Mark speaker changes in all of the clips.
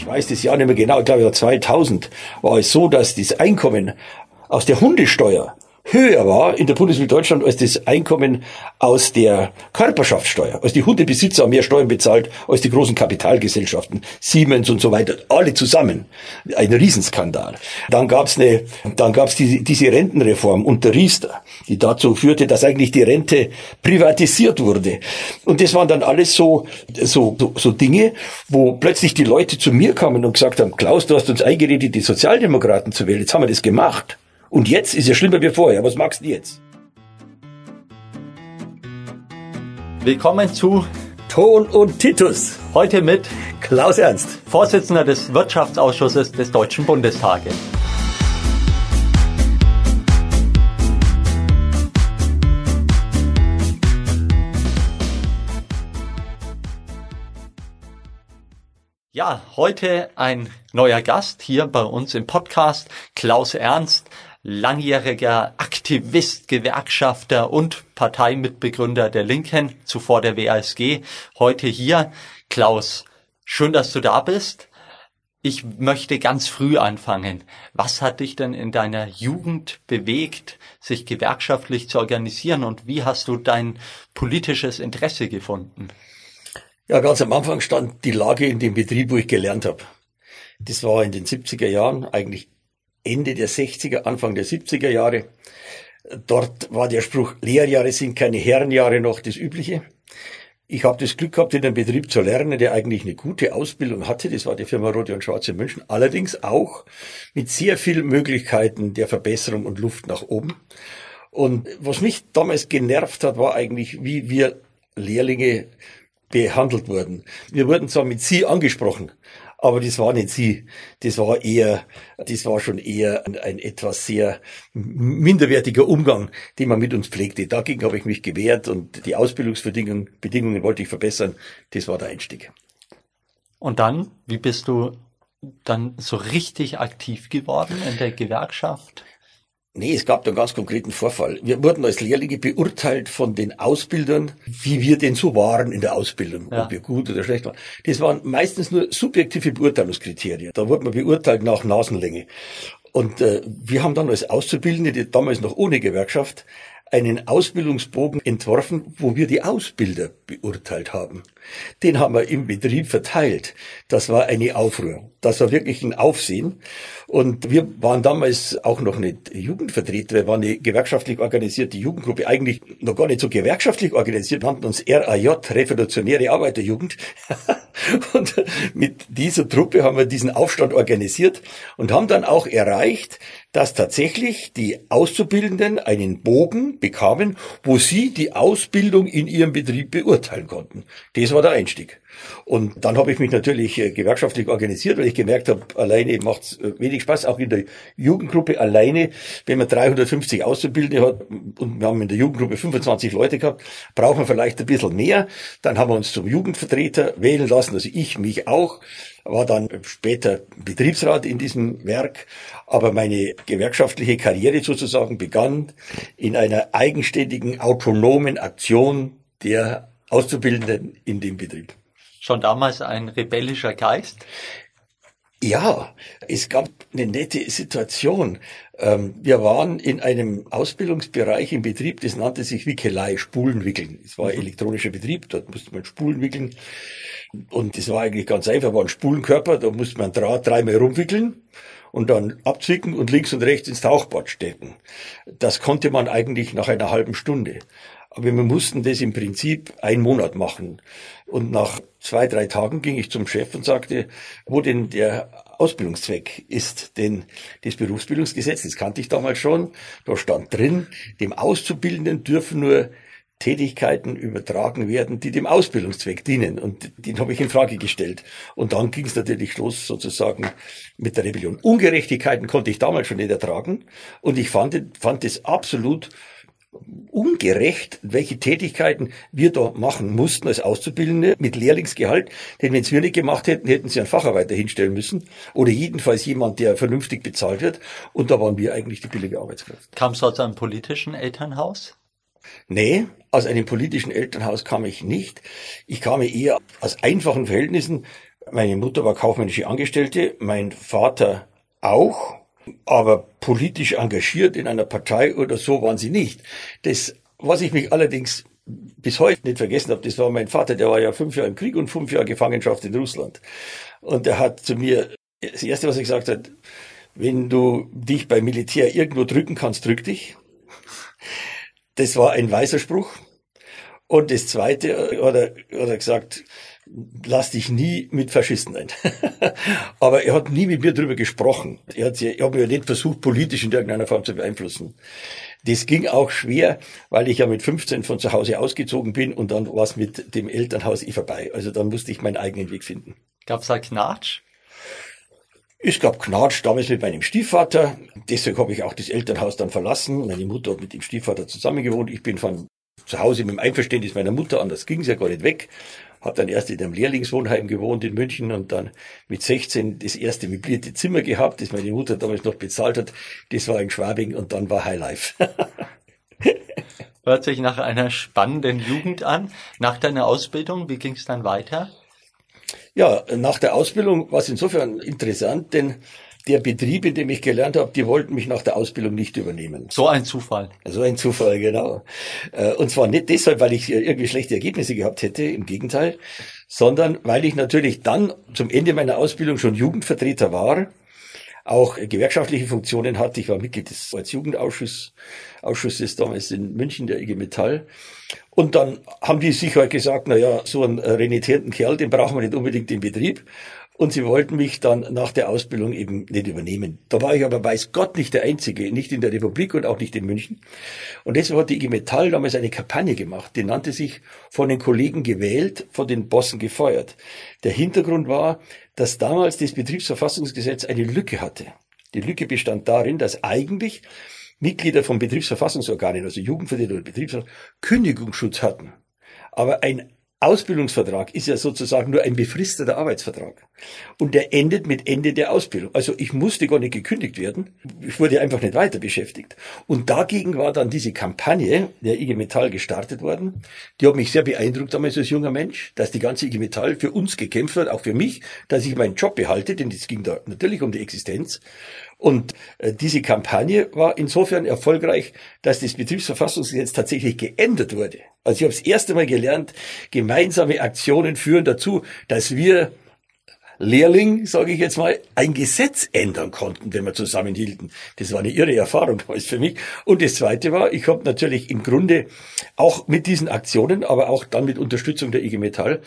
Speaker 1: ich weiß das Jahr nicht mehr genau, ich glaube 2000, war es so, dass das Einkommen aus der Hundesteuer höher war in der Bundesrepublik Deutschland als das Einkommen aus der Körperschaftssteuer. Als die Hundebesitzer haben mehr Steuern bezahlt als die großen Kapitalgesellschaften, Siemens und so weiter, alle zusammen. Ein Riesenskandal. Dann gab's eine, dann gab's die, diese Rentenreform unter Riester, die dazu führte, dass eigentlich die Rente privatisiert wurde. Und das waren dann alles so, so, so, so Dinge, wo plötzlich die Leute zu mir kamen und gesagt haben, Klaus, du hast uns eingeredet, die Sozialdemokraten zu wählen. Jetzt haben wir das gemacht. Und jetzt ist ja schlimmer wie vorher. Was magst du jetzt?
Speaker 2: Willkommen zu
Speaker 1: Ton und Titus.
Speaker 2: Heute mit
Speaker 1: Klaus Ernst,
Speaker 2: Vorsitzender des Wirtschaftsausschusses des Deutschen Bundestages. Ja, heute ein neuer Gast hier bei uns im Podcast, Klaus Ernst, langjähriger Aktivist, Gewerkschafter und Parteimitbegründer der Linken, zuvor der WASG, heute hier. Klaus, schön, dass du da bist. Ich möchte ganz früh anfangen. Was hat dich denn in deiner Jugend bewegt, sich gewerkschaftlich zu organisieren und wie hast du dein politisches Interesse gefunden?
Speaker 1: Ja, ganz am Anfang stand die Lage in dem Betrieb, wo ich gelernt habe. Das war in den 70er Jahren, eigentlich Ende der 60er, Anfang der 70er Jahre. Dort war der Spruch, Lehrjahre sind keine Herrenjahre noch das Übliche. Ich habe das Glück gehabt, in einem Betrieb zu lernen, der eigentlich eine gute Ausbildung hatte. Das war die Firma Rote und Schwarze München. Allerdings auch mit sehr vielen Möglichkeiten der Verbesserung und Luft nach oben. Und was mich damals genervt hat, war eigentlich, wie wir Lehrlinge behandelt wurden. Wir wurden zwar mit Sie angesprochen, aber das war nicht sie. Das war eher, das war schon eher ein, ein etwas sehr minderwertiger Umgang, den man mit uns pflegte. Dagegen habe ich mich gewehrt und die Ausbildungsbedingungen Bedingungen wollte ich verbessern. Das war der Einstieg.
Speaker 2: Und dann, wie bist du dann so richtig aktiv geworden in der Gewerkschaft?
Speaker 1: Nee, es gab da einen ganz konkreten Vorfall. Wir wurden als Lehrlinge beurteilt von den Ausbildern, wie wir denn so waren in der Ausbildung, ja. ob wir gut oder schlecht waren. Das waren meistens nur subjektive Beurteilungskriterien. Da wurde man beurteilt nach Nasenlänge. Und äh, wir haben dann als Auszubildende, die damals noch ohne Gewerkschaft, einen Ausbildungsbogen entworfen, wo wir die Ausbilder beurteilt haben. Den haben wir im Betrieb verteilt. Das war eine Aufruhr. Das war wirklich ein Aufsehen. Und wir waren damals auch noch nicht Jugendvertreter. Wir waren eine gewerkschaftlich organisierte Jugendgruppe, eigentlich noch gar nicht so gewerkschaftlich organisiert. Wir nannten uns RAJ, Revolutionäre Arbeiterjugend. und mit dieser Truppe haben wir diesen Aufstand organisiert und haben dann auch erreicht, dass tatsächlich die Auszubildenden einen Bogen bekamen, wo sie die Ausbildung in ihrem Betrieb beurteilen konnten. Das war der Einstieg. Und dann habe ich mich natürlich äh, gewerkschaftlich organisiert, weil ich gemerkt habe, alleine macht äh, wenig Spaß, auch in der Jugendgruppe alleine, wenn man 350 Auszubildende hat und wir haben in der Jugendgruppe 25 Leute gehabt, braucht man vielleicht ein bisschen mehr. Dann haben wir uns zum Jugendvertreter wählen lassen, also ich mich auch, war dann später Betriebsrat in diesem Werk, aber meine gewerkschaftliche Karriere sozusagen begann in einer eigenständigen, autonomen Aktion der Auszubildenden in dem Betrieb
Speaker 2: schon damals ein rebellischer Geist?
Speaker 1: Ja, es gab eine nette Situation. Ähm, wir waren in einem Ausbildungsbereich im Betrieb, das nannte sich Wickelei, Spulen wickeln. Es war ein mhm. elektronischer Betrieb, dort musste man Spulen wickeln. Und das war eigentlich ganz einfach, war ein Spulenkörper, da musste man Draht dreimal rumwickeln und dann abzwicken und links und rechts ins Tauchbad stecken. Das konnte man eigentlich nach einer halben Stunde. Aber wir mussten das im Prinzip einen Monat machen. Und nach zwei, drei Tagen ging ich zum Chef und sagte, wo denn der Ausbildungszweck ist. Denn das Berufsbildungsgesetz, das kannte ich damals schon, da stand drin, dem Auszubildenden dürfen nur Tätigkeiten übertragen werden, die dem Ausbildungszweck dienen. Und den habe ich in Frage gestellt. Und dann ging es natürlich los sozusagen mit der Rebellion. Ungerechtigkeiten konnte ich damals schon nicht ertragen. Und ich fand, fand es absolut ungerecht, welche Tätigkeiten wir da machen mussten als Auszubildende mit Lehrlingsgehalt. Denn wenn es wir nicht gemacht hätten, hätten sie einen Facharbeiter hinstellen müssen oder jedenfalls jemand, der vernünftig bezahlt wird. Und da waren wir eigentlich die billige Arbeitskraft.
Speaker 2: Kamst du aus einem politischen Elternhaus?
Speaker 1: Nee, aus einem politischen Elternhaus kam ich nicht. Ich kam eher aus einfachen Verhältnissen. Meine Mutter war kaufmännische Angestellte, mein Vater auch, aber politisch engagiert in einer Partei oder so waren sie nicht. Das, was ich mich allerdings bis heute nicht vergessen habe, das war mein Vater, der war ja fünf Jahre im Krieg und fünf Jahre Gefangenschaft in Russland. Und er hat zu mir, das Erste, was er gesagt hat, wenn du dich beim Militär irgendwo drücken kannst, drück dich. Das war ein weiser Spruch. Und das Zweite hat er, hat er gesagt, lass dich nie mit Faschisten ein. Aber er hat nie mit mir darüber gesprochen. Er hat, hat mich ja nicht versucht, politisch in irgendeiner Form zu beeinflussen. Das ging auch schwer, weil ich ja mit 15 von zu Hause ausgezogen bin und dann war es mit dem Elternhaus eh vorbei. Also dann musste ich meinen eigenen Weg finden.
Speaker 2: Gab's da Knatsch?
Speaker 1: Es gab Knatsch damals mit meinem Stiefvater. Deswegen habe ich auch das Elternhaus dann verlassen. Meine Mutter hat mit dem Stiefvater zusammengewohnt. Ich bin von zu Hause mit dem Einverständnis meiner Mutter, anders ging es ja gar nicht weg. Hab dann erst in einem Lehrlingswohnheim gewohnt in München und dann mit 16 das erste möblierte Zimmer gehabt, das meine Mutter damals noch bezahlt hat. Das war in Schwabing und dann war Highlife.
Speaker 2: Hört sich nach einer spannenden Jugend an. Nach deiner Ausbildung, wie ging es dann weiter?
Speaker 1: Ja, nach der Ausbildung war es insofern interessant, denn der Betrieb, in dem ich gelernt habe, die wollten mich nach der Ausbildung nicht übernehmen.
Speaker 2: So ein Zufall.
Speaker 1: So ein Zufall, genau. Äh, und zwar nicht deshalb, weil ich irgendwie schlechte Ergebnisse gehabt hätte, im Gegenteil, sondern weil ich natürlich dann zum Ende meiner Ausbildung schon Jugendvertreter war, auch gewerkschaftliche Funktionen hatte. Ich war Mitglied des Jugendausschusses Ausschusses damals in München, der IG Metall. Und dann haben die sich halt gesagt, na ja, so einen renitierten Kerl, den brauchen wir nicht unbedingt im Betrieb. Und sie wollten mich dann nach der Ausbildung eben nicht übernehmen. Da war ich aber weiß Gott nicht der Einzige, nicht in der Republik und auch nicht in München. Und deshalb hat die IG Metall damals eine Kampagne gemacht, die nannte sich von den Kollegen gewählt, von den Bossen gefeuert. Der Hintergrund war, dass damals das Betriebsverfassungsgesetz eine Lücke hatte. Die Lücke bestand darin, dass eigentlich Mitglieder von Betriebsverfassungsorganen, also Jugendvertreter oder Betriebsverfassung, Kündigungsschutz hatten. Aber ein Ausbildungsvertrag ist ja sozusagen nur ein befristeter Arbeitsvertrag. Und der endet mit Ende der Ausbildung. Also ich musste gar nicht gekündigt werden. Ich wurde einfach nicht weiter beschäftigt. Und dagegen war dann diese Kampagne der IG Metall gestartet worden. Die hat mich sehr beeindruckt damals als junger Mensch, dass die ganze IG Metall für uns gekämpft hat, auch für mich, dass ich meinen Job behalte, denn es ging da natürlich um die Existenz. Und äh, diese Kampagne war insofern erfolgreich, dass das Betriebsverfassungsgesetz tatsächlich geändert wurde. Also ich habe das erste Mal gelernt, gemeinsame Aktionen führen dazu, dass wir Lehrling, sage ich jetzt mal, ein Gesetz ändern konnten, wenn wir zusammenhielten. Das war eine irre Erfahrung damals für mich. Und das Zweite war, ich habe natürlich im Grunde auch mit diesen Aktionen, aber auch dann mit Unterstützung der IG Metall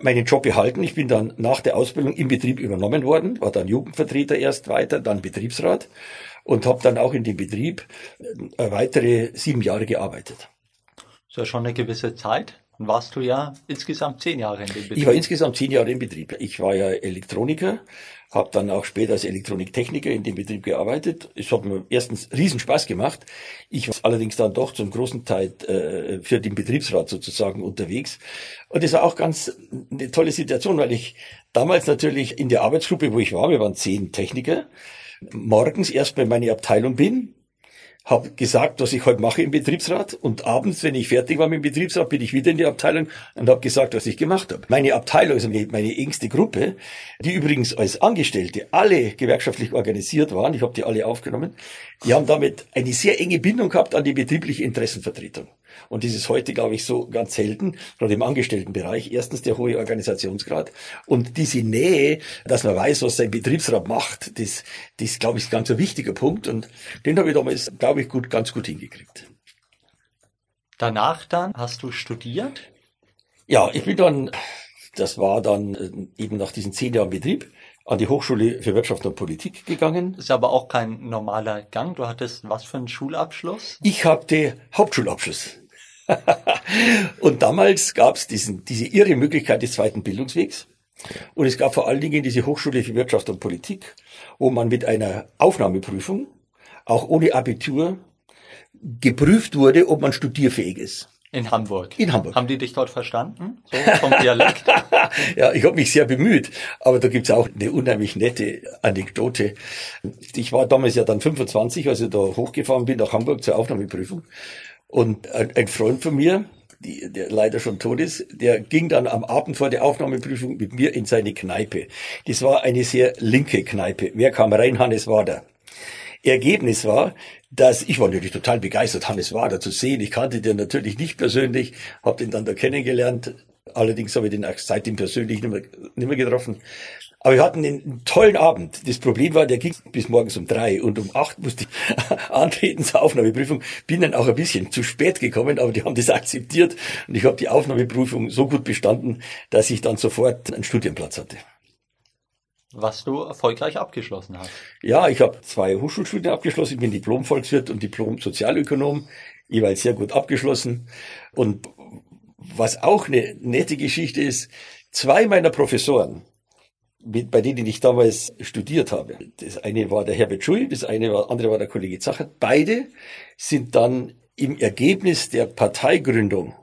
Speaker 1: meinen Job behalten. Ich bin dann nach der Ausbildung im Betrieb übernommen worden, war dann Jugendvertreter erst weiter, dann Betriebsrat und habe dann auch in dem Betrieb äh, weitere sieben Jahre gearbeitet.
Speaker 2: Das ist ja schon eine gewisse Zeit. Dann warst du ja insgesamt zehn Jahre in dem
Speaker 1: Betrieb. Ich war insgesamt zehn Jahre im Betrieb. Ich war ja Elektroniker, habe dann auch später als Elektroniktechniker in dem Betrieb gearbeitet. Es hat mir erstens riesen Spaß gemacht. Ich war allerdings dann doch zum großen Teil äh, für den Betriebsrat sozusagen unterwegs. Und das war auch ganz eine tolle Situation, weil ich damals natürlich in der Arbeitsgruppe, wo ich war, wir waren zehn Techniker, morgens erst bei meiner Abteilung bin, habe gesagt, was ich heute mache im Betriebsrat und abends, wenn ich fertig war mit dem Betriebsrat, bin ich wieder in die Abteilung und habe gesagt, was ich gemacht habe. Meine Abteilung, also meine engste Gruppe, die übrigens als Angestellte alle gewerkschaftlich organisiert waren, ich habe die alle aufgenommen, die haben damit eine sehr enge Bindung gehabt an die betriebliche Interessenvertretung. Und das ist heute, glaube ich, so ganz selten, gerade im Angestelltenbereich. Erstens der hohe Organisationsgrad und diese Nähe, dass man weiß, was sein Betriebsrat macht, das, das glaube ich, ist ganz ein wichtiger Punkt. Und den habe ich damals, glaube ich, gut, ganz gut hingekriegt.
Speaker 2: Danach dann hast du studiert?
Speaker 1: Ja, ich bin dann, das war dann äh, eben nach diesen zehn Jahren Betrieb, an die Hochschule für Wirtschaft und Politik gegangen.
Speaker 2: ist aber auch kein normaler Gang. Du hattest was für einen Schulabschluss?
Speaker 1: Ich hatte Hauptschulabschluss. und damals gab es diesen, diese irre Möglichkeit des zweiten Bildungswegs. Und es gab vor allen Dingen diese Hochschule für Wirtschaft und Politik, wo man mit einer Aufnahmeprüfung, auch ohne Abitur, geprüft wurde, ob man studierfähig ist.
Speaker 2: In Hamburg.
Speaker 1: In Hamburg.
Speaker 2: Haben die dich dort verstanden? So vom Dialekt?
Speaker 1: ja, ich habe mich sehr bemüht, aber da gibt's auch eine unheimlich nette Anekdote. Ich war damals ja dann 25, als ich da hochgefahren bin nach Hamburg zur Aufnahmeprüfung. Und ein, ein Freund von mir, die, der leider schon tot ist, der ging dann am Abend vor der Aufnahmeprüfung mit mir in seine Kneipe. Das war eine sehr linke Kneipe. Wer kam rein? Hannes Wader. Ergebnis war, dass ich war natürlich total begeistert, Hannes Wader zu sehen. Ich kannte den natürlich nicht persönlich, habe den dann da kennengelernt. Allerdings habe ich den auch seitdem persönlich nicht mehr, nicht mehr getroffen. Aber wir hatten einen tollen Abend. Das Problem war, der ging bis morgens um drei und um acht musste ich antreten zur Aufnahmeprüfung. Bin dann auch ein bisschen zu spät gekommen, aber die haben das akzeptiert und ich habe die Aufnahmeprüfung so gut bestanden, dass ich dann sofort einen Studienplatz hatte.
Speaker 2: Was du erfolgreich abgeschlossen hast.
Speaker 1: Ja, ich habe zwei Hochschulstudien abgeschlossen. Ich bin Diplom-Volkswirt und Diplom-Sozialökonom, jeweils sehr gut abgeschlossen. Und was auch eine nette Geschichte ist, zwei meiner Professoren, mit, bei denen ich damals studiert habe. Das eine war der Herbert Schui, das eine war, andere war der Kollege Zacher. Beide sind dann im Ergebnis der Parteigründung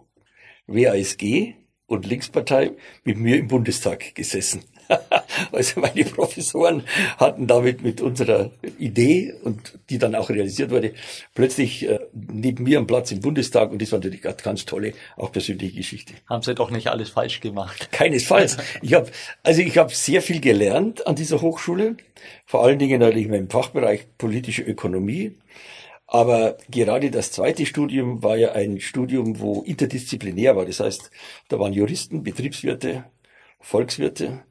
Speaker 1: WASG und Linkspartei mit mir im Bundestag gesessen. also meine Professoren hatten damit mit unserer Idee und die dann auch realisiert wurde, plötzlich äh, neben mir am Platz im Bundestag und das war natürlich eine ganz tolle, auch persönliche Geschichte.
Speaker 2: Haben Sie doch nicht alles falsch gemacht?
Speaker 1: Keinesfalls. Ich habe also ich habe sehr viel gelernt an dieser Hochschule, vor allen Dingen natürlich im Fachbereich politische Ökonomie. Aber gerade das zweite Studium war ja ein Studium, wo interdisziplinär war. Das heißt, da waren Juristen, Betriebswirte, Volkswirte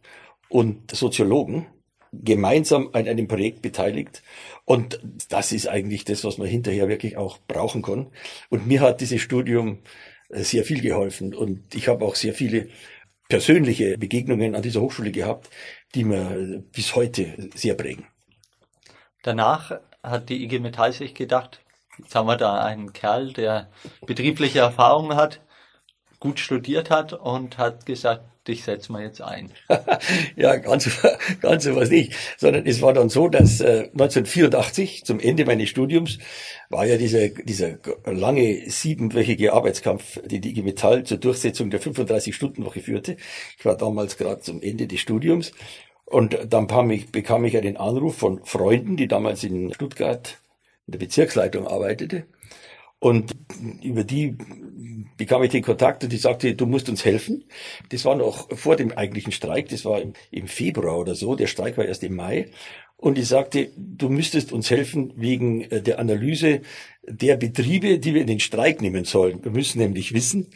Speaker 1: und Soziologen gemeinsam an einem Projekt beteiligt. Und das ist eigentlich das, was man hinterher wirklich auch brauchen kann. Und mir hat dieses Studium äh, sehr viel geholfen. Und ich habe auch sehr viele persönliche Begegnungen an dieser Hochschule gehabt, die mir bis heute sehr prägen.
Speaker 2: Danach hat die IG Metall sich gedacht, jetzt haben wir da einen Kerl, der betriebliche Erfahrungen hat, gut studiert hat und hat gesagt, dich setzen wir jetzt ein.
Speaker 1: ja, ganz, ganz was nicht. Sondern es war dann so, dass äh, 1984 zum Ende meines Studiums war ja dieser, dieser lange siebenwöchige Arbeitskampf, den die IG Metall zur Durchsetzung der 35-Stunden-Woche führte. Ich war damals gerade zum Ende des Studiums. Und dann bekam ich, bekam ich einen Anruf von Freunden, die damals in Stuttgart in der Bezirksleitung arbeitete. Und über die bekam ich den Kontakt und die sagte, du musst uns helfen. Das war noch vor dem eigentlichen Streik, das war im, im Februar oder so, der Streik war erst im Mai. Und die sagte, du müsstest uns helfen wegen äh, der Analyse der Betriebe, die wir in den Streik nehmen sollen. Wir müssen nämlich wissen,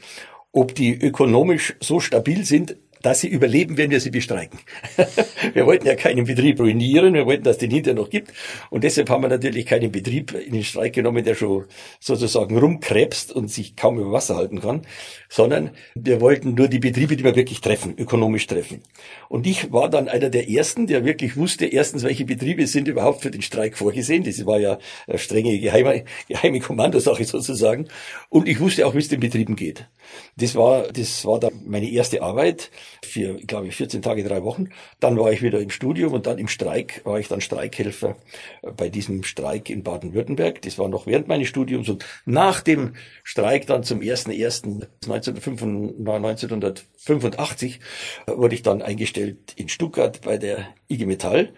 Speaker 1: ob die ökonomisch so stabil sind, dass sie überleben, wenn wir sie bestreiken. wir wollten ja keinen Betrieb ruinieren, wir wollten, dass den hinterher noch gibt. Und deshalb haben wir natürlich keinen Betrieb in den Streik genommen, der schon sozusagen rumkrebst und sich kaum über Wasser halten kann, sondern wir wollten nur die Betriebe, die wir wirklich treffen, ökonomisch treffen. Und ich war dann einer der Ersten, der wirklich wusste, erstens, welche Betriebe sind überhaupt für den Streik vorgesehen. Das war ja eine strenge geheime, geheime Kommandosache sozusagen. Und ich wusste auch, wie es den Betrieben geht. Das war, das war dann meine erste Arbeit für, glaube ich, 14 Tage, drei Wochen. Dann war ich wieder im Studium und dann im Streik war ich dann Streikhelfer bei diesem Streik in Baden-Württemberg. Das war noch während meines Studiums und nach dem Streik dann zum 1.1.1985 wurde ich dann eingestellt in Stuttgart bei der IG Metall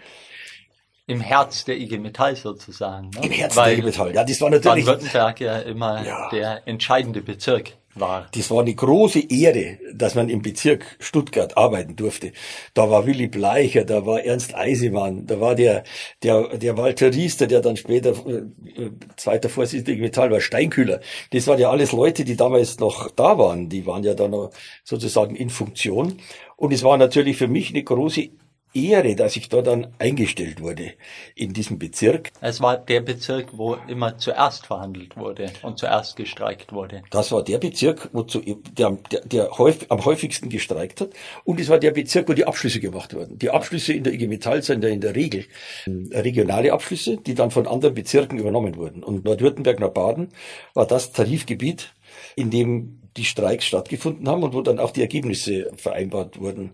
Speaker 2: im Herz der IG Metall sozusagen.
Speaker 1: Ne? Im Herz der IG Metall, ja, das war natürlich.
Speaker 2: Baden-Württemberg ja immer ja. der entscheidende Bezirk war.
Speaker 1: Das war eine große Ehre, dass man im Bezirk Stuttgart arbeiten durfte. Da war Willy Bleicher, da war Ernst Eisemann, da war der, der, der Walter Riester, der dann später äh, zweiter Vorsitzender Metall war, Steinkühler. Das waren ja alles Leute, die damals noch da waren. Die waren ja da noch sozusagen in Funktion. Und es war natürlich für mich eine große Ehre, dass ich da dann eingestellt wurde in diesem Bezirk.
Speaker 2: Es war der Bezirk, wo immer zuerst verhandelt wurde und zuerst gestreikt wurde.
Speaker 1: Das war der Bezirk, wo zu, der, der, der häufig, am häufigsten gestreikt hat. Und es war der Bezirk, wo die Abschlüsse gemacht wurden. Die Abschlüsse in der IG Metall sind ja in der Regel regionale Abschlüsse, die dann von anderen Bezirken übernommen wurden. Und Nordwürttemberg nach Baden war das Tarifgebiet, in dem die Streiks stattgefunden haben und wo dann auch die Ergebnisse vereinbart wurden.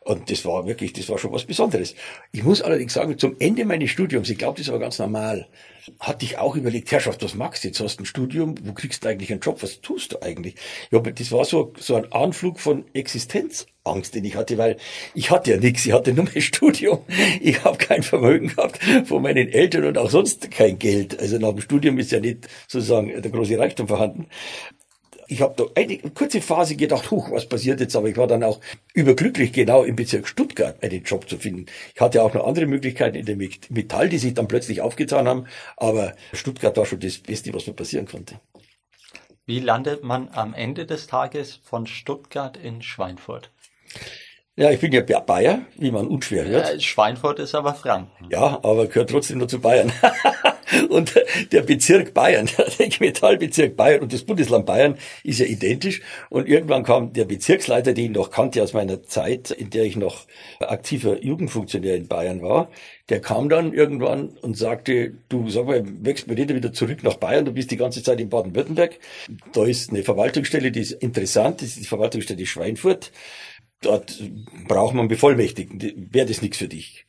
Speaker 1: Und das war wirklich, das war schon was Besonderes. Ich muss allerdings sagen, zum Ende meines Studiums, ich glaube, das war ganz normal, hatte ich auch überlegt, Herrschaft, was magst du jetzt? Hast ein Studium, wo kriegst du eigentlich einen Job? Was tust du eigentlich? Ja, aber das war so, so ein Anflug von Existenzangst, den ich hatte, weil ich hatte ja nichts, ich hatte nur mein Studium, ich habe kein Vermögen gehabt von meinen Eltern und auch sonst kein Geld. Also nach dem Studium ist ja nicht sozusagen der große Reichtum vorhanden. Ich habe da eine kurze Phase gedacht, huch, was passiert jetzt? Aber ich war dann auch überglücklich, genau im Bezirk Stuttgart einen Job zu finden. Ich hatte auch noch andere Möglichkeiten in der Metall, die sich dann plötzlich aufgetan haben. Aber Stuttgart war schon das Beste, was mir passieren konnte.
Speaker 2: Wie landet man am Ende des Tages von Stuttgart in Schweinfurt?
Speaker 1: Ja, ich bin ja Bayer, wie man unschwer hört.
Speaker 2: Ja, Schweinfurt ist aber Franken.
Speaker 1: Ja, aber gehört trotzdem nur zu Bayern. und der Bezirk Bayern, der Metallbezirk Bayern und das Bundesland Bayern ist ja identisch. Und irgendwann kam der Bezirksleiter, den ich noch kannte aus meiner Zeit, in der ich noch aktiver Jugendfunktionär in Bayern war, der kam dann irgendwann und sagte, du sag mal, wächst mir nicht wieder zurück nach Bayern, du bist die ganze Zeit in Baden-Württemberg. Da ist eine Verwaltungsstelle, die ist interessant, das ist die Verwaltungsstelle Schweinfurt dort braucht man Bevollmächtigten, wäre das nichts für dich.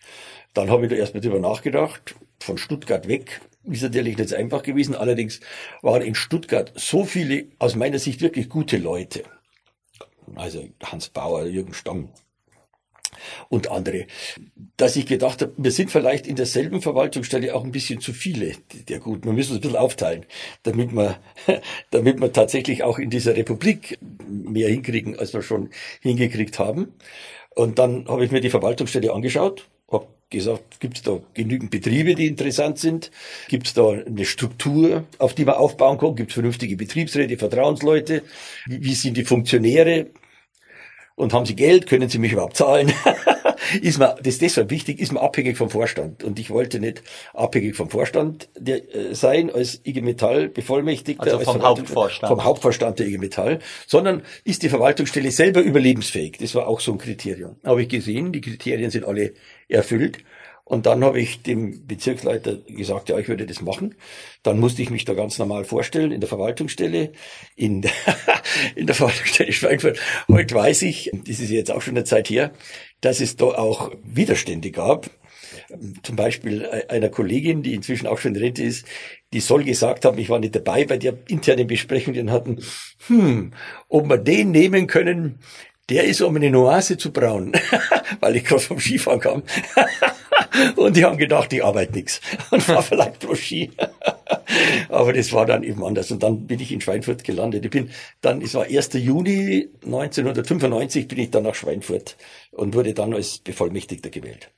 Speaker 1: Dann habe ich da erstmal drüber nachgedacht, von Stuttgart weg ist natürlich nicht einfach gewesen, allerdings waren in Stuttgart so viele aus meiner Sicht wirklich gute Leute. Also Hans Bauer, Jürgen Stamm, und andere, dass ich gedacht habe, wir sind vielleicht in derselben Verwaltungsstelle auch ein bisschen zu viele der Guten. Wir müssen uns ein bisschen aufteilen, damit wir, damit wir tatsächlich auch in dieser Republik mehr hinkriegen, als wir schon hingekriegt haben. Und dann habe ich mir die Verwaltungsstelle angeschaut, gesagt, gibt es da genügend Betriebe, die interessant sind? Gibt es da eine Struktur, auf die man aufbauen kann? Gibt es vernünftige Betriebsräte, Vertrauensleute? Wie, wie sind die Funktionäre? Und haben Sie Geld, können Sie mich überhaupt zahlen? ist mir, das ist deshalb wichtig, ist man abhängig vom Vorstand. Und ich wollte nicht abhängig vom Vorstand der, äh, sein, als IG Metall Bevollmächtigter.
Speaker 2: Also vom Hauptvorstand.
Speaker 1: Vom Hauptvorstand der IG Metall, sondern ist die Verwaltungsstelle selber überlebensfähig. Das war auch so ein Kriterium. Habe ich gesehen, die Kriterien sind alle erfüllt. Und dann habe ich dem Bezirksleiter gesagt, ja, ich würde das machen. Dann musste ich mich da ganz normal vorstellen in der Verwaltungsstelle, in der, in der Verwaltungsstelle Schweinfurt. Heute weiß ich, das ist jetzt auch schon eine Zeit her, dass es da auch Widerstände gab. Zum Beispiel einer Kollegin, die inzwischen auch schon in Rente ist, die soll gesagt haben, ich war nicht dabei bei der internen Besprechung, die hatten, hm, ob wir den nehmen können, der ist um eine Nuance zu brauen, weil ich gerade vom Skifahren kam. und die haben gedacht, ich arbeite nichts und war vielleicht pro Ski. Aber das war dann eben anders. Und dann bin ich in Schweinfurt gelandet. Ich bin dann, es war 1. Juni 1995, bin ich dann nach Schweinfurt und wurde dann als Bevollmächtigter gewählt.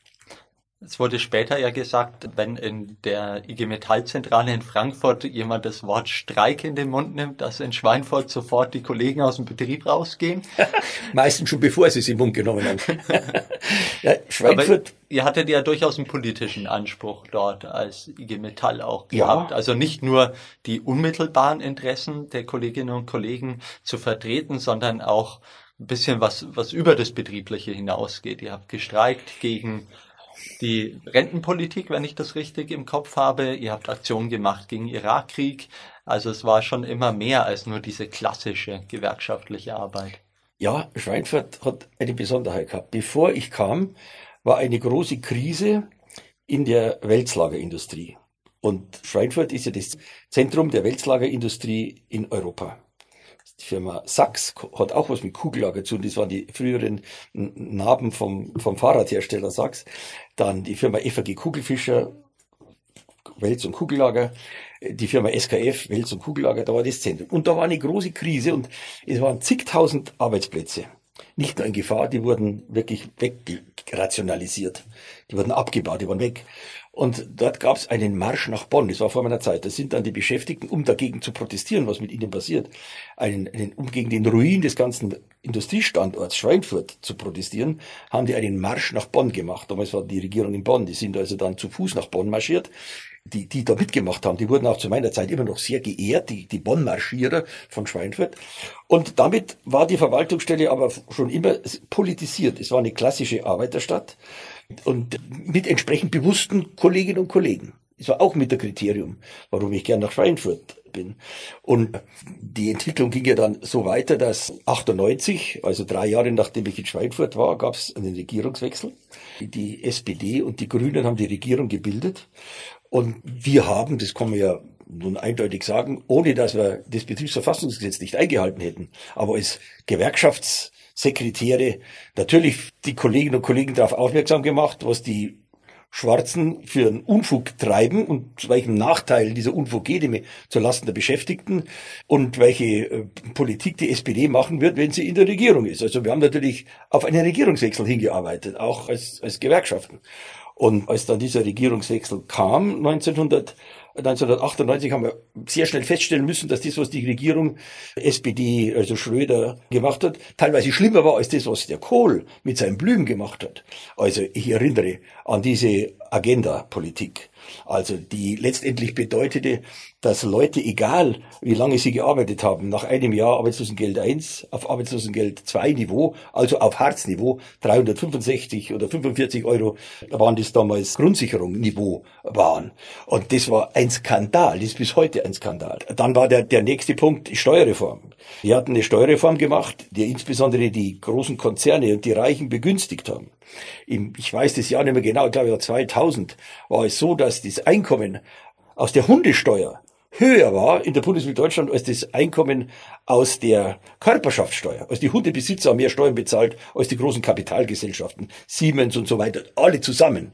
Speaker 2: Es wurde später ja gesagt, wenn in der IG Metallzentrale in Frankfurt jemand das Wort Streik in den Mund nimmt, dass in Schweinfurt sofort die Kollegen aus dem Betrieb rausgehen.
Speaker 1: Meistens schon bevor sie es im Mund genommen haben.
Speaker 2: ja, Schweinfurt. Aber ihr hattet ja durchaus einen politischen Anspruch dort als IG Metall auch gehabt. Ja. Also nicht nur die unmittelbaren Interessen der Kolleginnen und Kollegen zu vertreten, sondern auch ein bisschen was, was über das Betriebliche hinausgeht. Ihr habt gestreikt gegen die Rentenpolitik, wenn ich das richtig im Kopf habe. Ihr habt Aktionen gemacht gegen Irakkrieg. Also es war schon immer mehr als nur diese klassische gewerkschaftliche Arbeit.
Speaker 1: Ja, Schweinfurt hat eine Besonderheit gehabt. Bevor ich kam, war eine große Krise in der Wälzlagerindustrie. Und Schweinfurt ist ja das Zentrum der Wälzlagerindustrie in Europa. Die Firma Sachs hat auch was mit Kugellager zu tun. Das waren die früheren Narben vom, vom Fahrradhersteller Sachs. Dann die Firma FAG Kugelfischer, Wels- und Kugellager. Die Firma SKF, Wels- und Kugellager, da war das Zentrum. Und da war eine große Krise und es waren zigtausend Arbeitsplätze. Nicht nur in Gefahr, die wurden wirklich wegrationalisiert. Die wurden abgebaut, die waren weg. Und dort gab es einen Marsch nach Bonn, das war vor meiner Zeit. Das sind dann die Beschäftigten, um dagegen zu protestieren, was mit ihnen passiert, einen, einen, um gegen den Ruin des ganzen Industriestandorts Schweinfurt zu protestieren, haben die einen Marsch nach Bonn gemacht. Damals war die Regierung in Bonn, die sind also dann zu Fuß nach Bonn marschiert. Die, die da mitgemacht haben, die wurden auch zu meiner Zeit immer noch sehr geehrt, die, die Bonn-Marschierer von Schweinfurt. Und damit war die Verwaltungsstelle aber schon immer politisiert. Es war eine klassische Arbeiterstadt und mit entsprechend bewussten Kolleginnen und Kollegen. Das war auch mit der Kriterium, warum ich gern nach Schweinfurt bin. Und die Entwicklung ging ja dann so weiter, dass 98, also drei Jahre nachdem ich in Schweinfurt war, gab es einen Regierungswechsel. Die SPD und die Grünen haben die Regierung gebildet. Und wir haben, das kann man ja nun eindeutig sagen, ohne dass wir das Betriebsverfassungsgesetz nicht eingehalten hätten, aber als Gewerkschafts Sekretäre natürlich die Kolleginnen und Kollegen darauf aufmerksam gemacht, was die Schwarzen für einen Unfug treiben und zu welchem Nachteil dieser Unfug geht, nämlich zulasten der Beschäftigten und welche äh, Politik die SPD machen wird, wenn sie in der Regierung ist. Also wir haben natürlich auf einen Regierungswechsel hingearbeitet, auch als, als Gewerkschaften. Und als dann dieser Regierungswechsel kam, 1900, 1998 haben wir sehr schnell feststellen müssen, dass das, was die Regierung SPD, also Schröder, gemacht hat, teilweise schlimmer war als das, was der Kohl mit seinen Blühen gemacht hat. Also ich erinnere an diese Agenda-Politik. Also die letztendlich bedeutete, dass Leute, egal wie lange sie gearbeitet haben, nach einem Jahr Arbeitslosengeld 1 auf Arbeitslosengeld 2 Niveau, also auf Harzniveau, 365 oder 45 Euro waren das damals Grundsicherung Niveau waren. Und das war ein Skandal, das ist bis heute ein Skandal. Dann war der, der nächste Punkt Steuerreform. Wir hatten eine Steuerreform gemacht, die insbesondere die großen Konzerne und die Reichen begünstigt haben. Ich weiß das Jahr nicht mehr genau, ich glaube 2000 war es so, dass das Einkommen aus der Hundesteuer höher war in der Bundesrepublik Deutschland als das Einkommen aus der Körperschaftssteuer. Also die Hundebesitzer haben mehr Steuern bezahlt als die großen Kapitalgesellschaften, Siemens und so weiter, alle zusammen.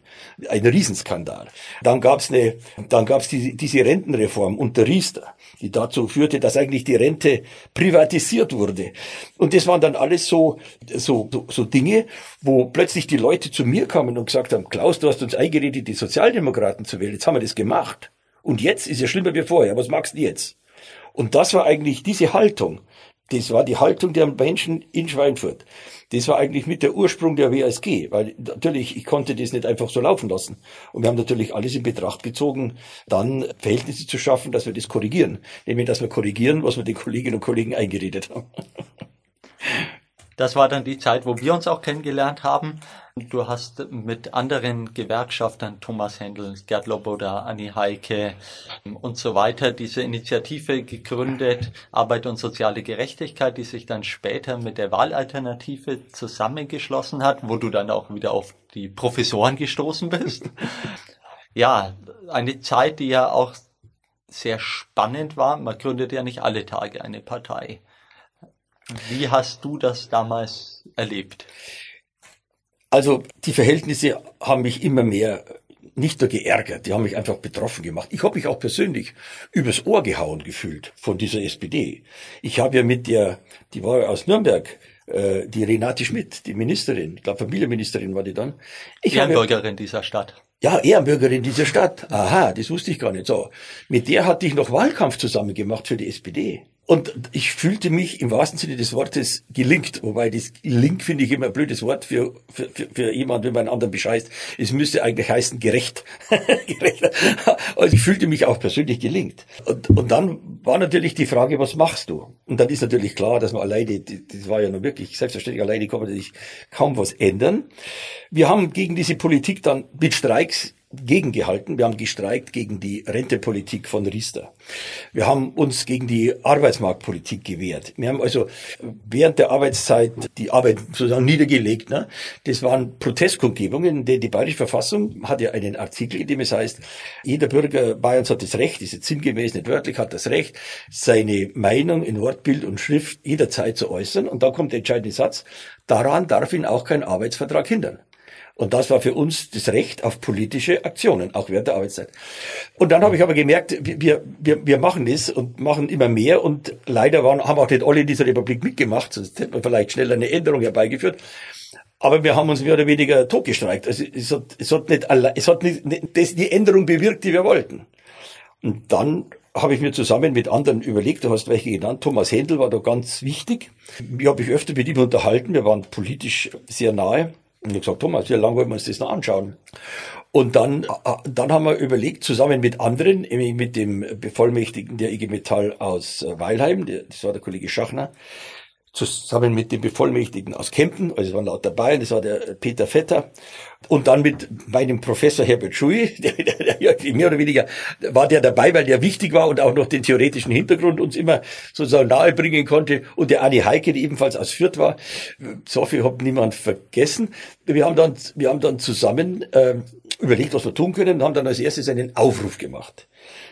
Speaker 1: Ein Riesenskandal. Dann gab's eine, dann gab's die, diese Rentenreform unter Riester, die dazu führte, dass eigentlich die Rente privatisiert wurde. Und das waren dann alles so, so, so, so Dinge, wo plötzlich die Leute zu mir kamen und gesagt haben, Klaus, du hast uns eingeredet, die Sozialdemokraten zu wählen. Jetzt haben wir das gemacht. Und jetzt ist ja schlimmer wie vorher. Was magst du jetzt? Und das war eigentlich diese Haltung. Das war die Haltung der Menschen in Schweinfurt. Das war eigentlich mit der Ursprung der WSG, weil natürlich, ich konnte das nicht einfach so laufen lassen. Und wir haben natürlich alles in Betracht gezogen, dann Verhältnisse zu schaffen, dass wir das korrigieren. Nämlich, dass wir korrigieren, was wir den Kolleginnen und Kollegen eingeredet haben.
Speaker 2: Das war dann die Zeit, wo wir uns auch kennengelernt haben. Du hast mit anderen Gewerkschaftern, Thomas Händel, Gerd Loboda, Anni Heike und so weiter, diese Initiative gegründet, Arbeit und soziale Gerechtigkeit, die sich dann später mit der Wahlalternative zusammengeschlossen hat, wo du dann auch wieder auf die Professoren gestoßen bist. Ja, eine Zeit, die ja auch sehr spannend war. Man gründet ja nicht alle Tage eine Partei. Wie hast du das damals erlebt?
Speaker 1: Also die Verhältnisse haben mich immer mehr nicht nur geärgert, die haben mich einfach betroffen gemacht. Ich habe mich auch persönlich übers Ohr gehauen gefühlt von dieser SPD. Ich habe ja mit der, die war aus Nürnberg, äh, die Renate Schmidt, die Ministerin, ich glaube Familienministerin war die dann.
Speaker 2: Ich Ehrenbürgerin dieser Stadt.
Speaker 1: Ja, Ehrenbürgerin dieser Stadt. Aha, das wusste ich gar nicht. So, mit der hatte ich noch Wahlkampf zusammen gemacht für die SPD. Und ich fühlte mich im wahrsten Sinne des Wortes gelingt, wobei das Link finde ich immer ein blödes Wort für, für, für, für jemand, wenn man einen anderen bescheißt. Es müsste eigentlich heißen gerecht. also ich fühlte mich auch persönlich gelingt. Und, und dann war natürlich die Frage, was machst du? Und dann ist natürlich klar, dass man alleine, das war ja nur wirklich selbstverständlich, alleine kann man natürlich kaum was ändern. Wir haben gegen diese Politik dann mit Streiks gegengehalten. Wir haben gestreikt gegen die Rentepolitik von Riester. Wir haben uns gegen die Arbeitsmarktpolitik gewehrt. Wir haben also während der Arbeitszeit die Arbeit sozusagen niedergelegt. Ne? Das waren Protestkundgebungen, denn die Bayerische Verfassung hat ja einen Artikel, in dem es heißt, jeder Bürger Bayerns hat das Recht, ist jetzt sinngemäß, nicht wörtlich, hat das Recht, seine Meinung in Wortbild und Schrift jederzeit zu äußern. Und da kommt der entscheidende Satz, daran darf ihn auch kein Arbeitsvertrag hindern. Und das war für uns das Recht auf politische Aktionen, auch während der Arbeitszeit. Und dann habe ich aber gemerkt, wir, wir, wir machen das und machen immer mehr und leider waren, haben auch nicht alle in dieser Republik mitgemacht, sonst hätte man vielleicht schnell eine Änderung herbeigeführt. Aber wir haben uns mehr oder weniger totgestreikt. Also es hat, es hat nicht, es hat nicht, das, die Änderung bewirkt, die wir wollten. Und dann habe ich mir zusammen mit anderen überlegt, du hast welche genannt, Thomas Händel war da ganz wichtig. Ich habe mich öfter mit ihm unterhalten, wir waren politisch sehr nahe. Und ich gesagt, Thomas, wie lange wollen wir uns das noch anschauen? Und dann, äh, dann haben wir überlegt, zusammen mit anderen, mit dem Bevollmächtigten der IG Metall aus äh, Weilheim, das war der Kollege Schachner, zusammen mit dem Bevollmächtigten aus Kempten, also es waren lauter dabei, das war der Peter Vetter, und dann mit meinem Professor Herbert Schui, der, der, der, mehr oder weniger war der dabei, weil der wichtig war und auch noch den theoretischen Hintergrund uns immer sozusagen nahebringen konnte, und der Anni Heike, die ebenfalls aus Fürth war, so viel hat niemand vergessen. Wir haben dann, wir haben dann zusammen äh, überlegt, was wir tun können, und haben dann als erstes einen Aufruf gemacht.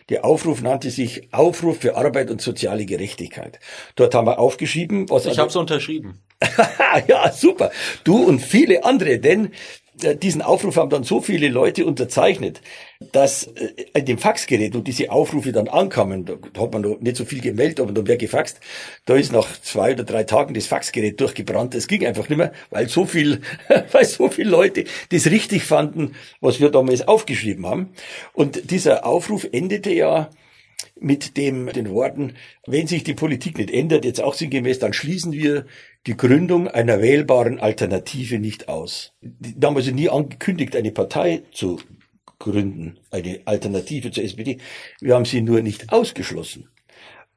Speaker 1: Der Aufruf nannte sich Aufruf für Arbeit und soziale Gerechtigkeit. Dort haben wir aufgeschrieben,
Speaker 2: was... Ich habe es unterschrieben.
Speaker 1: ja, super. Du und viele andere, denn diesen Aufruf haben dann so viele Leute unterzeichnet, dass äh, in dem Faxgerät, wo diese Aufrufe dann ankamen, da hat man noch nicht so viel gemeldet, aber dann wäre gefaxt, da ist nach zwei oder drei Tagen das Faxgerät durchgebrannt. Es ging einfach nicht mehr, weil so viel, weil so viele Leute das richtig fanden, was wir damals aufgeschrieben haben. Und dieser Aufruf endete ja mit dem, den Worten, wenn sich die Politik nicht ändert, jetzt auch sinngemäß, dann schließen wir die Gründung einer wählbaren Alternative nicht aus. Also nie angekündigt, eine Partei zu gründen, eine Alternative zur SPD. Wir haben sie nur nicht ausgeschlossen.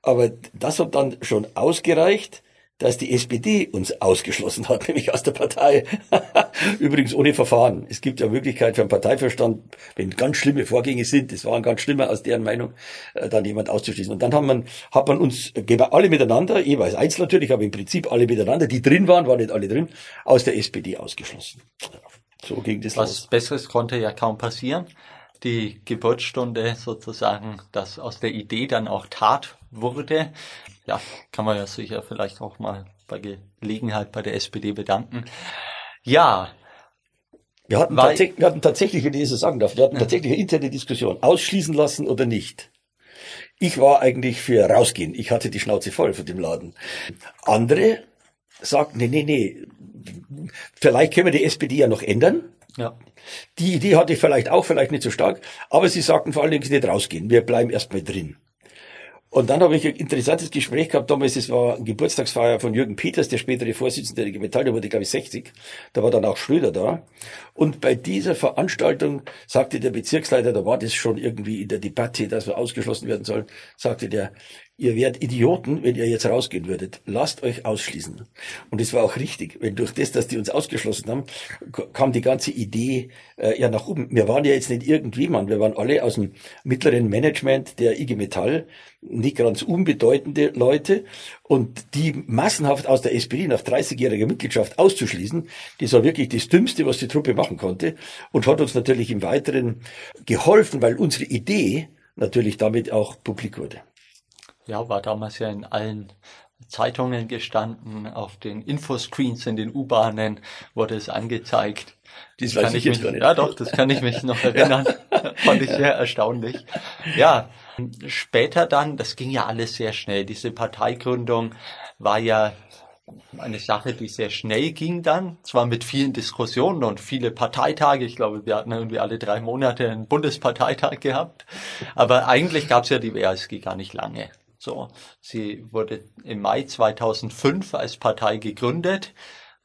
Speaker 1: Aber das hat dann schon ausgereicht, dass die SPD uns ausgeschlossen hat, nämlich aus der Partei. Übrigens ohne Verfahren. Es gibt ja Möglichkeit für einen Parteiverstand, wenn ganz schlimme Vorgänge sind, das waren ganz schlimme aus deren Meinung, äh, dann jemand auszuschließen. Und dann hat man, hat man uns alle miteinander, jeweils eins natürlich, aber im Prinzip alle miteinander, die drin waren, waren nicht alle drin, aus der SPD ausgeschlossen.
Speaker 2: So ging das Was los. Besseres konnte ja kaum passieren die Geburtsstunde sozusagen, dass aus der Idee dann auch Tat wurde ja, kann man ja sicher vielleicht auch mal bei Gelegenheit bei der SPD bedanken. Ja.
Speaker 1: Wir hatten, weil, wir hatten tatsächlich, wenn ich das so sagen darf, wir hatten tatsächlich eine interne Diskussion, ausschließen lassen oder nicht. Ich war eigentlich für rausgehen. Ich hatte die Schnauze voll von dem Laden. Andere sagten, nee, nee, nee, vielleicht können wir die SPD ja noch ändern. Ja. Die Idee hatte ich vielleicht auch, vielleicht nicht so stark, aber sie sagten vor allen Dingen nicht rausgehen. Wir bleiben erstmal drin. Und dann habe ich ein interessantes Gespräch gehabt, damals, es war ein Geburtstagsfeier von Jürgen Peters, der spätere Vorsitzende der IG Metall, der wurde, glaube ich, 60. Da war dann auch Schröder da. Und bei dieser Veranstaltung sagte der Bezirksleiter, da war das schon irgendwie in der Debatte, dass wir ausgeschlossen werden sollen, sagte der, ihr wärt Idioten, wenn ihr jetzt rausgehen würdet. Lasst euch ausschließen. Und es war auch richtig, weil durch das, dass die uns ausgeschlossen haben, kam die ganze Idee äh, ja nach oben. Wir waren ja jetzt nicht irgendjemand, wir waren alle aus dem mittleren Management der IG Metall, nicht ganz unbedeutende Leute. Und die massenhaft aus der SPD nach 30-jähriger Mitgliedschaft auszuschließen, das war wirklich das Dümmste, was die Truppe machen konnte und hat uns natürlich im Weiteren geholfen, weil unsere Idee natürlich damit auch publik wurde
Speaker 2: ja, war damals ja in allen Zeitungen gestanden, auf den Infoscreens in den U-Bahnen wurde es angezeigt. Das kann ich mich, ja doch, das kann ich mich noch erinnern. Fand ich sehr erstaunlich. Ja, später dann, das ging ja alles sehr schnell. Diese Parteigründung war ja eine Sache, die sehr schnell ging dann, zwar mit vielen Diskussionen und viele Parteitage. Ich glaube, wir hatten irgendwie alle drei Monate einen Bundesparteitag gehabt. Aber eigentlich gab es ja die WASG gar nicht lange. So, sie wurde im Mai 2005 als Partei gegründet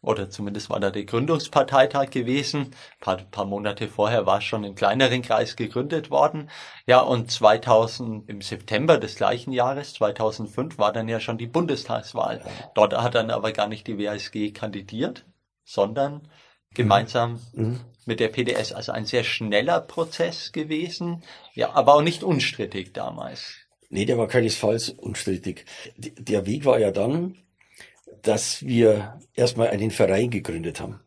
Speaker 2: oder zumindest war da der Gründungsparteitag gewesen. Ein paar, paar Monate vorher war es schon im kleineren Kreis gegründet worden. Ja, und 2000, im September des gleichen Jahres, 2005, war dann ja schon die Bundestagswahl. Dort hat dann aber gar nicht die WSG kandidiert, sondern gemeinsam mhm. mit der PDS. Also ein sehr schneller Prozess gewesen, ja, aber auch nicht unstrittig damals.
Speaker 1: Nee, der war keinesfalls unstrittig. Der Weg war ja dann, dass wir erstmal einen Verein gegründet haben.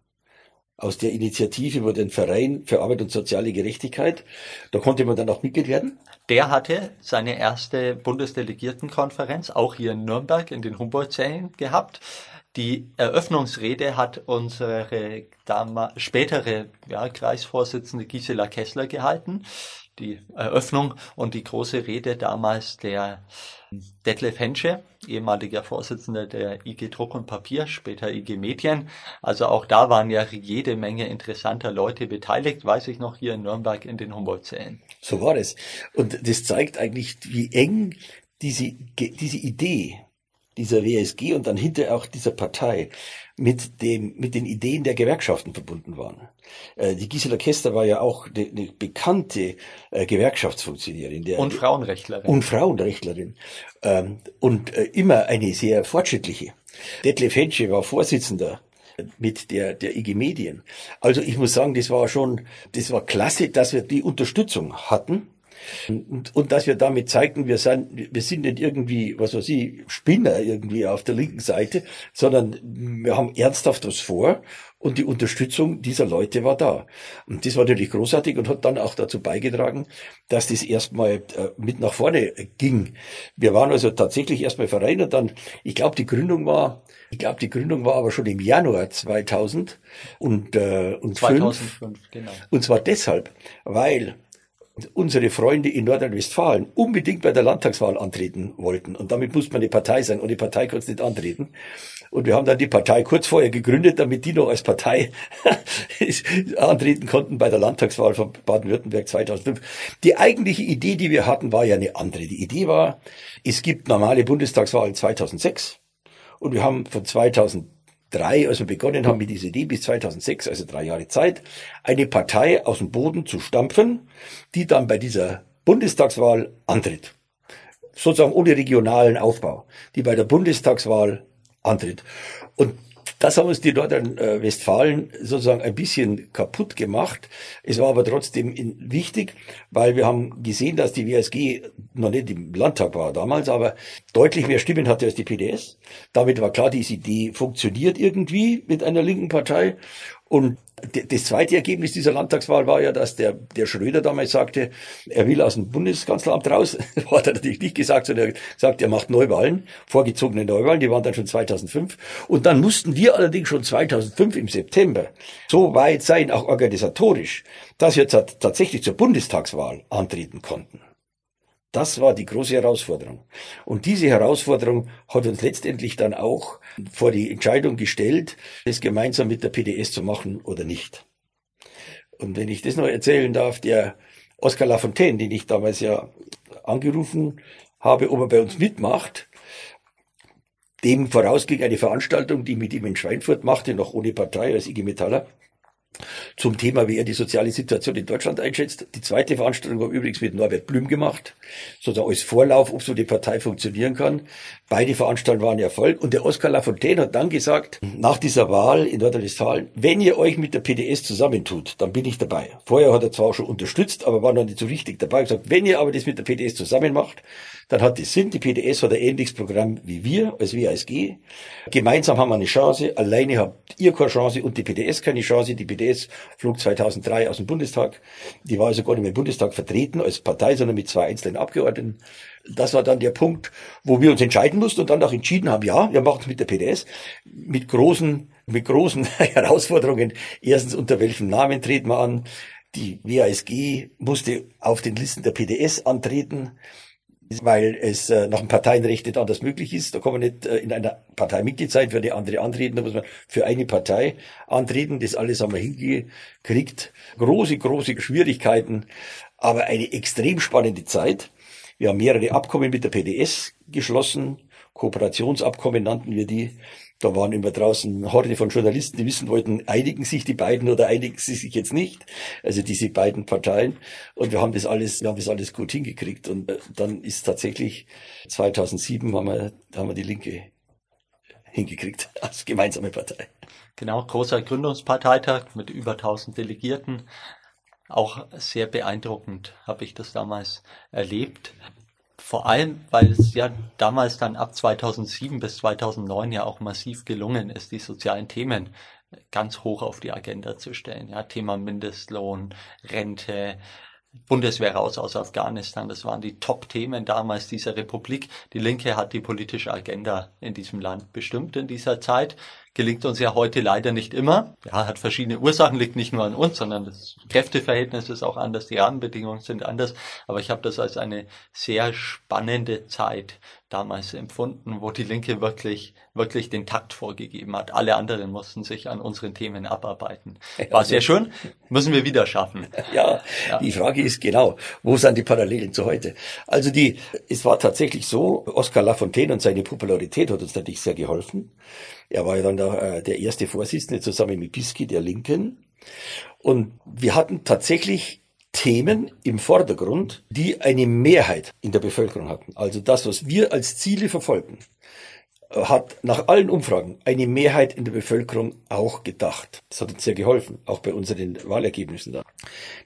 Speaker 1: Aus der Initiative wurde ein Verein für Arbeit und soziale Gerechtigkeit. Da konnte man dann auch Mitglied werden.
Speaker 2: Der hatte seine erste Bundesdelegiertenkonferenz auch hier in Nürnberg in den Humboldt-Zellen gehabt. Die Eröffnungsrede hat unsere spätere ja, Kreisvorsitzende Gisela Kessler gehalten die Eröffnung und die große Rede damals der Detlef Hensche, ehemaliger Vorsitzender der IG Druck und Papier, später IG Medien. Also auch da waren ja jede Menge interessanter Leute beteiligt, weiß ich noch hier in Nürnberg in den Humboldt-Zellen.
Speaker 1: So war es. Und das zeigt eigentlich, wie eng diese, diese Idee dieser WSG und dann hinter auch dieser Partei mit dem, mit den Ideen der Gewerkschaften verbunden waren. Äh, die Gisela Kester war ja auch eine, eine bekannte äh, Gewerkschaftsfunktionärin.
Speaker 2: Der, und Frauenrechtlerin.
Speaker 1: Und Frauenrechtlerin. Ähm, und äh, immer eine sehr fortschrittliche. Detlef Hensche war Vorsitzender mit der, der IG Medien. Also ich muss sagen, das war schon, das war klasse, dass wir die Unterstützung hatten Und, und dass wir damit zeigten, wir sind, wir sind nicht irgendwie, was weiß ich, Spinner irgendwie auf der linken Seite, sondern wir haben ernsthaft was vor und die Unterstützung dieser Leute war da. Und das war natürlich großartig und hat dann auch dazu beigetragen, dass das erstmal äh, mit nach vorne ging. Wir waren also tatsächlich erstmal Verein und dann, ich glaube, die Gründung war, ich glaube, die Gründung war aber schon im Januar 2000 und, äh, und 2005, fünf, genau. Und zwar deshalb, weil unsere Freunde in Nordrhein-Westfalen unbedingt bei der Landtagswahl antreten wollten. Und damit muss man eine Partei sein. Und die Partei konnte nicht antreten. Und wir haben dann die Partei kurz vorher gegründet, damit die noch als Partei antreten konnten bei der Landtagswahl von Baden-Württemberg 2005. Die eigentliche Idee, die wir hatten, war ja eine andere. Die Idee war, es gibt normale Bundestagswahlen 2006 und wir haben von 2003, als wir begonnen haben mit dieser Idee, bis 2006, also drei Jahre Zeit, eine Partei aus dem Boden zu stampfen, die dann bei dieser Bundestagswahl antritt. Sozusagen ohne regionalen Aufbau, die bei der Bundestagswahl antritt. Und das haben uns die Nordrhein-Westfalen sozusagen ein bisschen kaputt gemacht. Es war aber trotzdem wichtig, weil wir haben gesehen, dass die WSG noch nicht im Landtag war damals, aber deutlich mehr Stimmen hatte als die PDS. Damit war klar, diese Idee funktioniert irgendwie mit einer linken Partei. Und das zweite Ergebnis dieser Landtagswahl war ja, dass der, der Schröder damals sagte, er will aus dem Bundeskanzleramt raus. Hat er natürlich nicht gesagt, sondern er gesagt, er macht Neuwahlen, vorgezogene Neuwahlen, die waren dann schon 2005. Und dann mussten wir allerdings schon 2005 im September so weit sein, auch organisatorisch, dass wir tatsächlich zur Bundestagswahl antreten konnten. Das war die große Herausforderung. Und diese Herausforderung hat uns letztendlich dann auch vor die Entscheidung gestellt, es gemeinsam mit der PDS zu machen oder nicht. Und wenn ich das noch erzählen darf, der Oskar Lafontaine, den ich damals ja angerufen habe, ob er bei uns mitmacht, dem vorausging eine Veranstaltung, die ich mit ihm in Schweinfurt machte, noch ohne Partei als IG Metaller zum Thema, wie er die soziale Situation in Deutschland einschätzt. Die zweite Veranstaltung war übrigens mit Norbert Blüm gemacht, sozusagen als Vorlauf, ob so die Partei funktionieren kann. Beide Veranstaltungen waren Erfolg und der Oskar Lafontaine hat dann gesagt, nach dieser Wahl in Nordrhein-Westfalen, wenn ihr euch mit der PDS zusammentut, dann bin ich dabei. Vorher hat er zwar schon unterstützt, aber war noch nicht so richtig dabei. Er gesagt, wenn ihr aber das mit der PDS zusammen macht, dann hat das Sinn. Die PDS hat ein ähnliches Programm wie wir als WASG. Gemeinsam haben wir eine Chance. Alleine habt ihr keine Chance und die PDS keine Chance. Die PDS flog 2003 aus dem Bundestag. Die war also gar nicht mehr im Bundestag vertreten als Partei, sondern mit zwei einzelnen Abgeordneten. Das war dann der Punkt, wo wir uns entscheiden mussten und dann auch entschieden haben, ja, wir machen es mit der PDS, mit großen, mit großen Herausforderungen. Erstens, unter welchem Namen treten wir an? Die WASG musste auf den Listen der PDS antreten weil es äh, nach dem Parteienrecht nicht anders möglich ist. Da kann man nicht äh, in einer Partei Mitglied sein, für eine andere antreten, da muss man für eine Partei antreten. Das alles haben wir hingekriegt. Große, große Schwierigkeiten, aber eine extrem spannende Zeit. Wir haben mehrere Abkommen mit der PDS geschlossen, Kooperationsabkommen nannten wir die. Da waren immer draußen Horde von Journalisten, die wissen wollten, einigen sich die beiden oder einigen sie sich jetzt nicht. Also diese beiden Parteien. Und wir haben das alles, wir haben das alles gut hingekriegt. Und äh, dann ist tatsächlich 2007 haben wir, haben wir die Linke hingekriegt als gemeinsame Partei.
Speaker 2: Genau, großer Gründungsparteitag mit über 1000 Delegierten. Auch sehr beeindruckend habe ich das damals erlebt. Vor allem, weil es ja damals dann ab 2007 bis 2009 ja auch massiv gelungen ist, die sozialen Themen ganz hoch auf die Agenda zu stellen. Ja, Thema Mindestlohn, Rente, Bundeswehr raus aus Afghanistan. Das waren die Top-Themen damals dieser Republik. Die Linke hat die politische Agenda in diesem Land bestimmt in dieser Zeit gelingt uns ja heute leider nicht immer. Ja, hat verschiedene Ursachen, liegt nicht nur an uns, sondern das Kräfteverhältnis ist auch anders, die Rahmenbedingungen sind anders. Aber ich habe das als eine sehr spannende Zeit damals empfunden, wo die Linke wirklich, wirklich den Takt vorgegeben hat. Alle anderen mussten sich an unseren Themen abarbeiten. War sehr schön, müssen wir wieder schaffen.
Speaker 1: Ja, ja, die Frage ist genau, wo sind die Parallelen zu heute? Also die, es war tatsächlich so, Oskar Lafontaine und seine Popularität hat uns natürlich sehr geholfen. Er war ja dann der, äh, der erste Vorsitzende zusammen mit Biski der Linken. Und wir hatten tatsächlich Themen im Vordergrund, die eine Mehrheit in der Bevölkerung hatten. Also das, was wir als Ziele verfolgen. hat nach allen Umfragen eine Mehrheit in der Bevölkerung auch gedacht. Das hat uns sehr geholfen, auch bei unseren Wahlergebnissen da.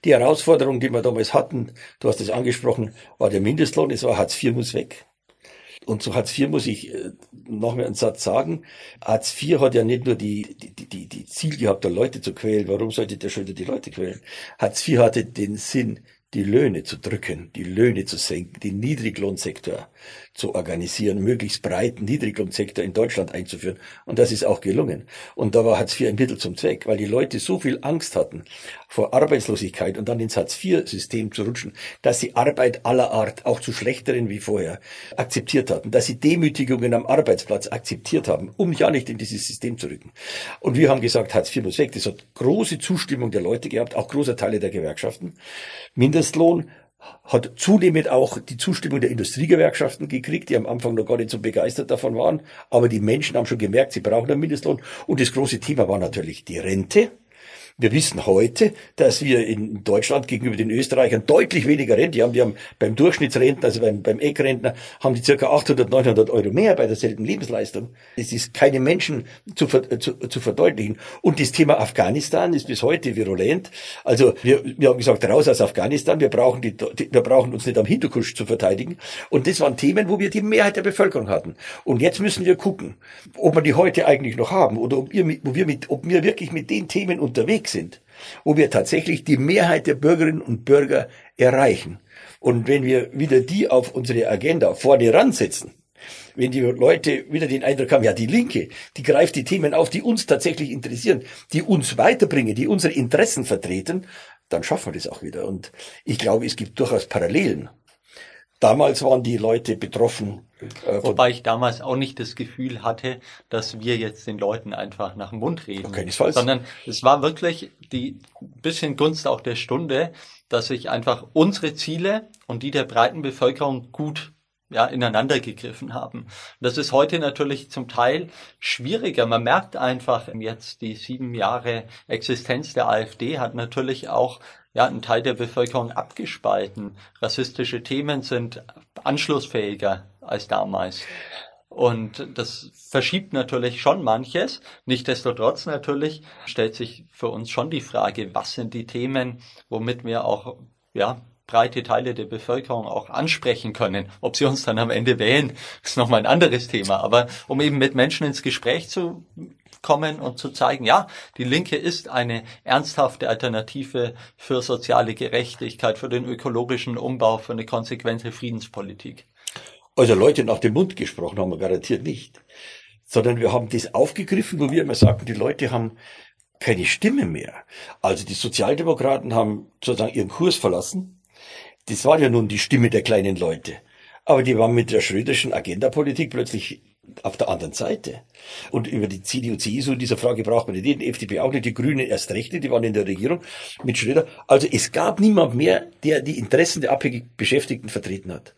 Speaker 1: Die Herausforderung, die wir damals hatten, du hast es angesprochen, war der Mindestlohn, es war Hartz IV muss weg. Und zu Hartz IV muss ich äh, noch mal einen Satz sagen. Hartz IV hat ja nicht nur die, die, die, die Ziel gehabt, da Leute zu quälen. Warum sollte der schon die Leute quälen? Hartz IV hatte den Sinn, die Löhne zu drücken, die Löhne zu senken, den Niedriglohnsektor zu organisieren, möglichst breiten Niedriglohnsektor in Deutschland einzuführen. Und das ist auch gelungen. Und da war Hartz IV ein Mittel zum Zweck, weil die Leute so viel Angst hatten vor Arbeitslosigkeit und dann ins Hartz IV-System zu rutschen, dass sie Arbeit aller Art, auch zu schlechteren wie vorher, akzeptiert hatten, dass sie Demütigungen am Arbeitsplatz akzeptiert haben, um ja nicht in dieses System zu rücken. Und wir haben gesagt, Hartz IV muss weg. Das hat große Zustimmung der Leute gehabt, auch großer Teile der Gewerkschaften. Mindestlohn hat zunehmend auch die Zustimmung der Industriegewerkschaften gekriegt, die am Anfang noch gar nicht so begeistert davon waren. Aber die Menschen haben schon gemerkt, sie brauchen einen Mindestlohn. Und das große Thema war natürlich die Rente. Wir wissen heute, dass wir in Deutschland gegenüber den Österreichern deutlich weniger Rente haben. Die haben beim Durchschnittsrentner, also beim, beim Eckrentner, haben die circa 800, 900 Euro mehr bei derselben Lebensleistung. Es ist keine Menschen zu, zu, zu verdeutlichen. Und das Thema Afghanistan ist bis heute virulent. Also wir, wir haben gesagt, raus aus Afghanistan. Wir brauchen, die, wir brauchen uns nicht am Hinterkusch zu verteidigen. Und das waren Themen, wo wir die Mehrheit der Bevölkerung hatten. Und jetzt müssen wir gucken, ob wir die heute eigentlich noch haben oder ob wir, ob wir, mit, ob wir wirklich mit den Themen unterwegs sind, wo wir tatsächlich die Mehrheit der Bürgerinnen und Bürger erreichen. Und wenn wir wieder die auf unsere Agenda vorne ransetzen, wenn die Leute wieder den Eindruck haben, ja, die Linke, die greift die Themen auf, die uns tatsächlich interessieren, die uns weiterbringen, die unsere Interessen vertreten, dann schaffen wir das auch wieder. Und ich glaube, es gibt durchaus Parallelen. Damals waren die Leute betroffen
Speaker 2: äh, Wobei ich damals auch nicht das Gefühl hatte, dass wir jetzt den Leuten einfach nach dem Mund reden.
Speaker 1: Keinesfalls.
Speaker 2: Sondern es war wirklich die bisschen Gunst auch der Stunde, dass sich einfach unsere Ziele und die der breiten Bevölkerung gut ja, ineinander gegriffen haben. Das ist heute natürlich zum Teil schwieriger. Man merkt einfach jetzt die sieben Jahre Existenz der AfD hat natürlich auch ja, einen Teil der Bevölkerung abgespalten. Rassistische Themen sind anschlussfähiger als damals. Und das verschiebt natürlich schon manches. Nichtsdestotrotz natürlich stellt sich für uns schon die Frage, was sind die Themen, womit wir auch, ja, breite Teile der Bevölkerung auch ansprechen können. Ob sie uns dann am Ende wählen, ist nochmal ein anderes Thema. Aber um eben mit Menschen ins Gespräch zu kommen und zu zeigen, ja, die Linke ist eine ernsthafte Alternative für soziale Gerechtigkeit, für den ökologischen Umbau, für eine konsequente Friedenspolitik.
Speaker 1: Also Leute nach dem Mund gesprochen haben wir garantiert nicht. Sondern wir haben das aufgegriffen, wo wir immer sagten, die Leute haben keine Stimme mehr. Also die Sozialdemokraten haben sozusagen ihren Kurs verlassen. Das war ja nun die Stimme der kleinen Leute. Aber die waren mit der schröderschen Agendapolitik plötzlich auf der anderen Seite. Und über die CDU, CSU dieser Frage braucht man nicht reden, FDP auch nicht, die Grünen erst recht nicht, die waren in der Regierung mit Schröder. Also es gab niemand mehr, der die Interessen der abhängig Beschäftigten vertreten hat.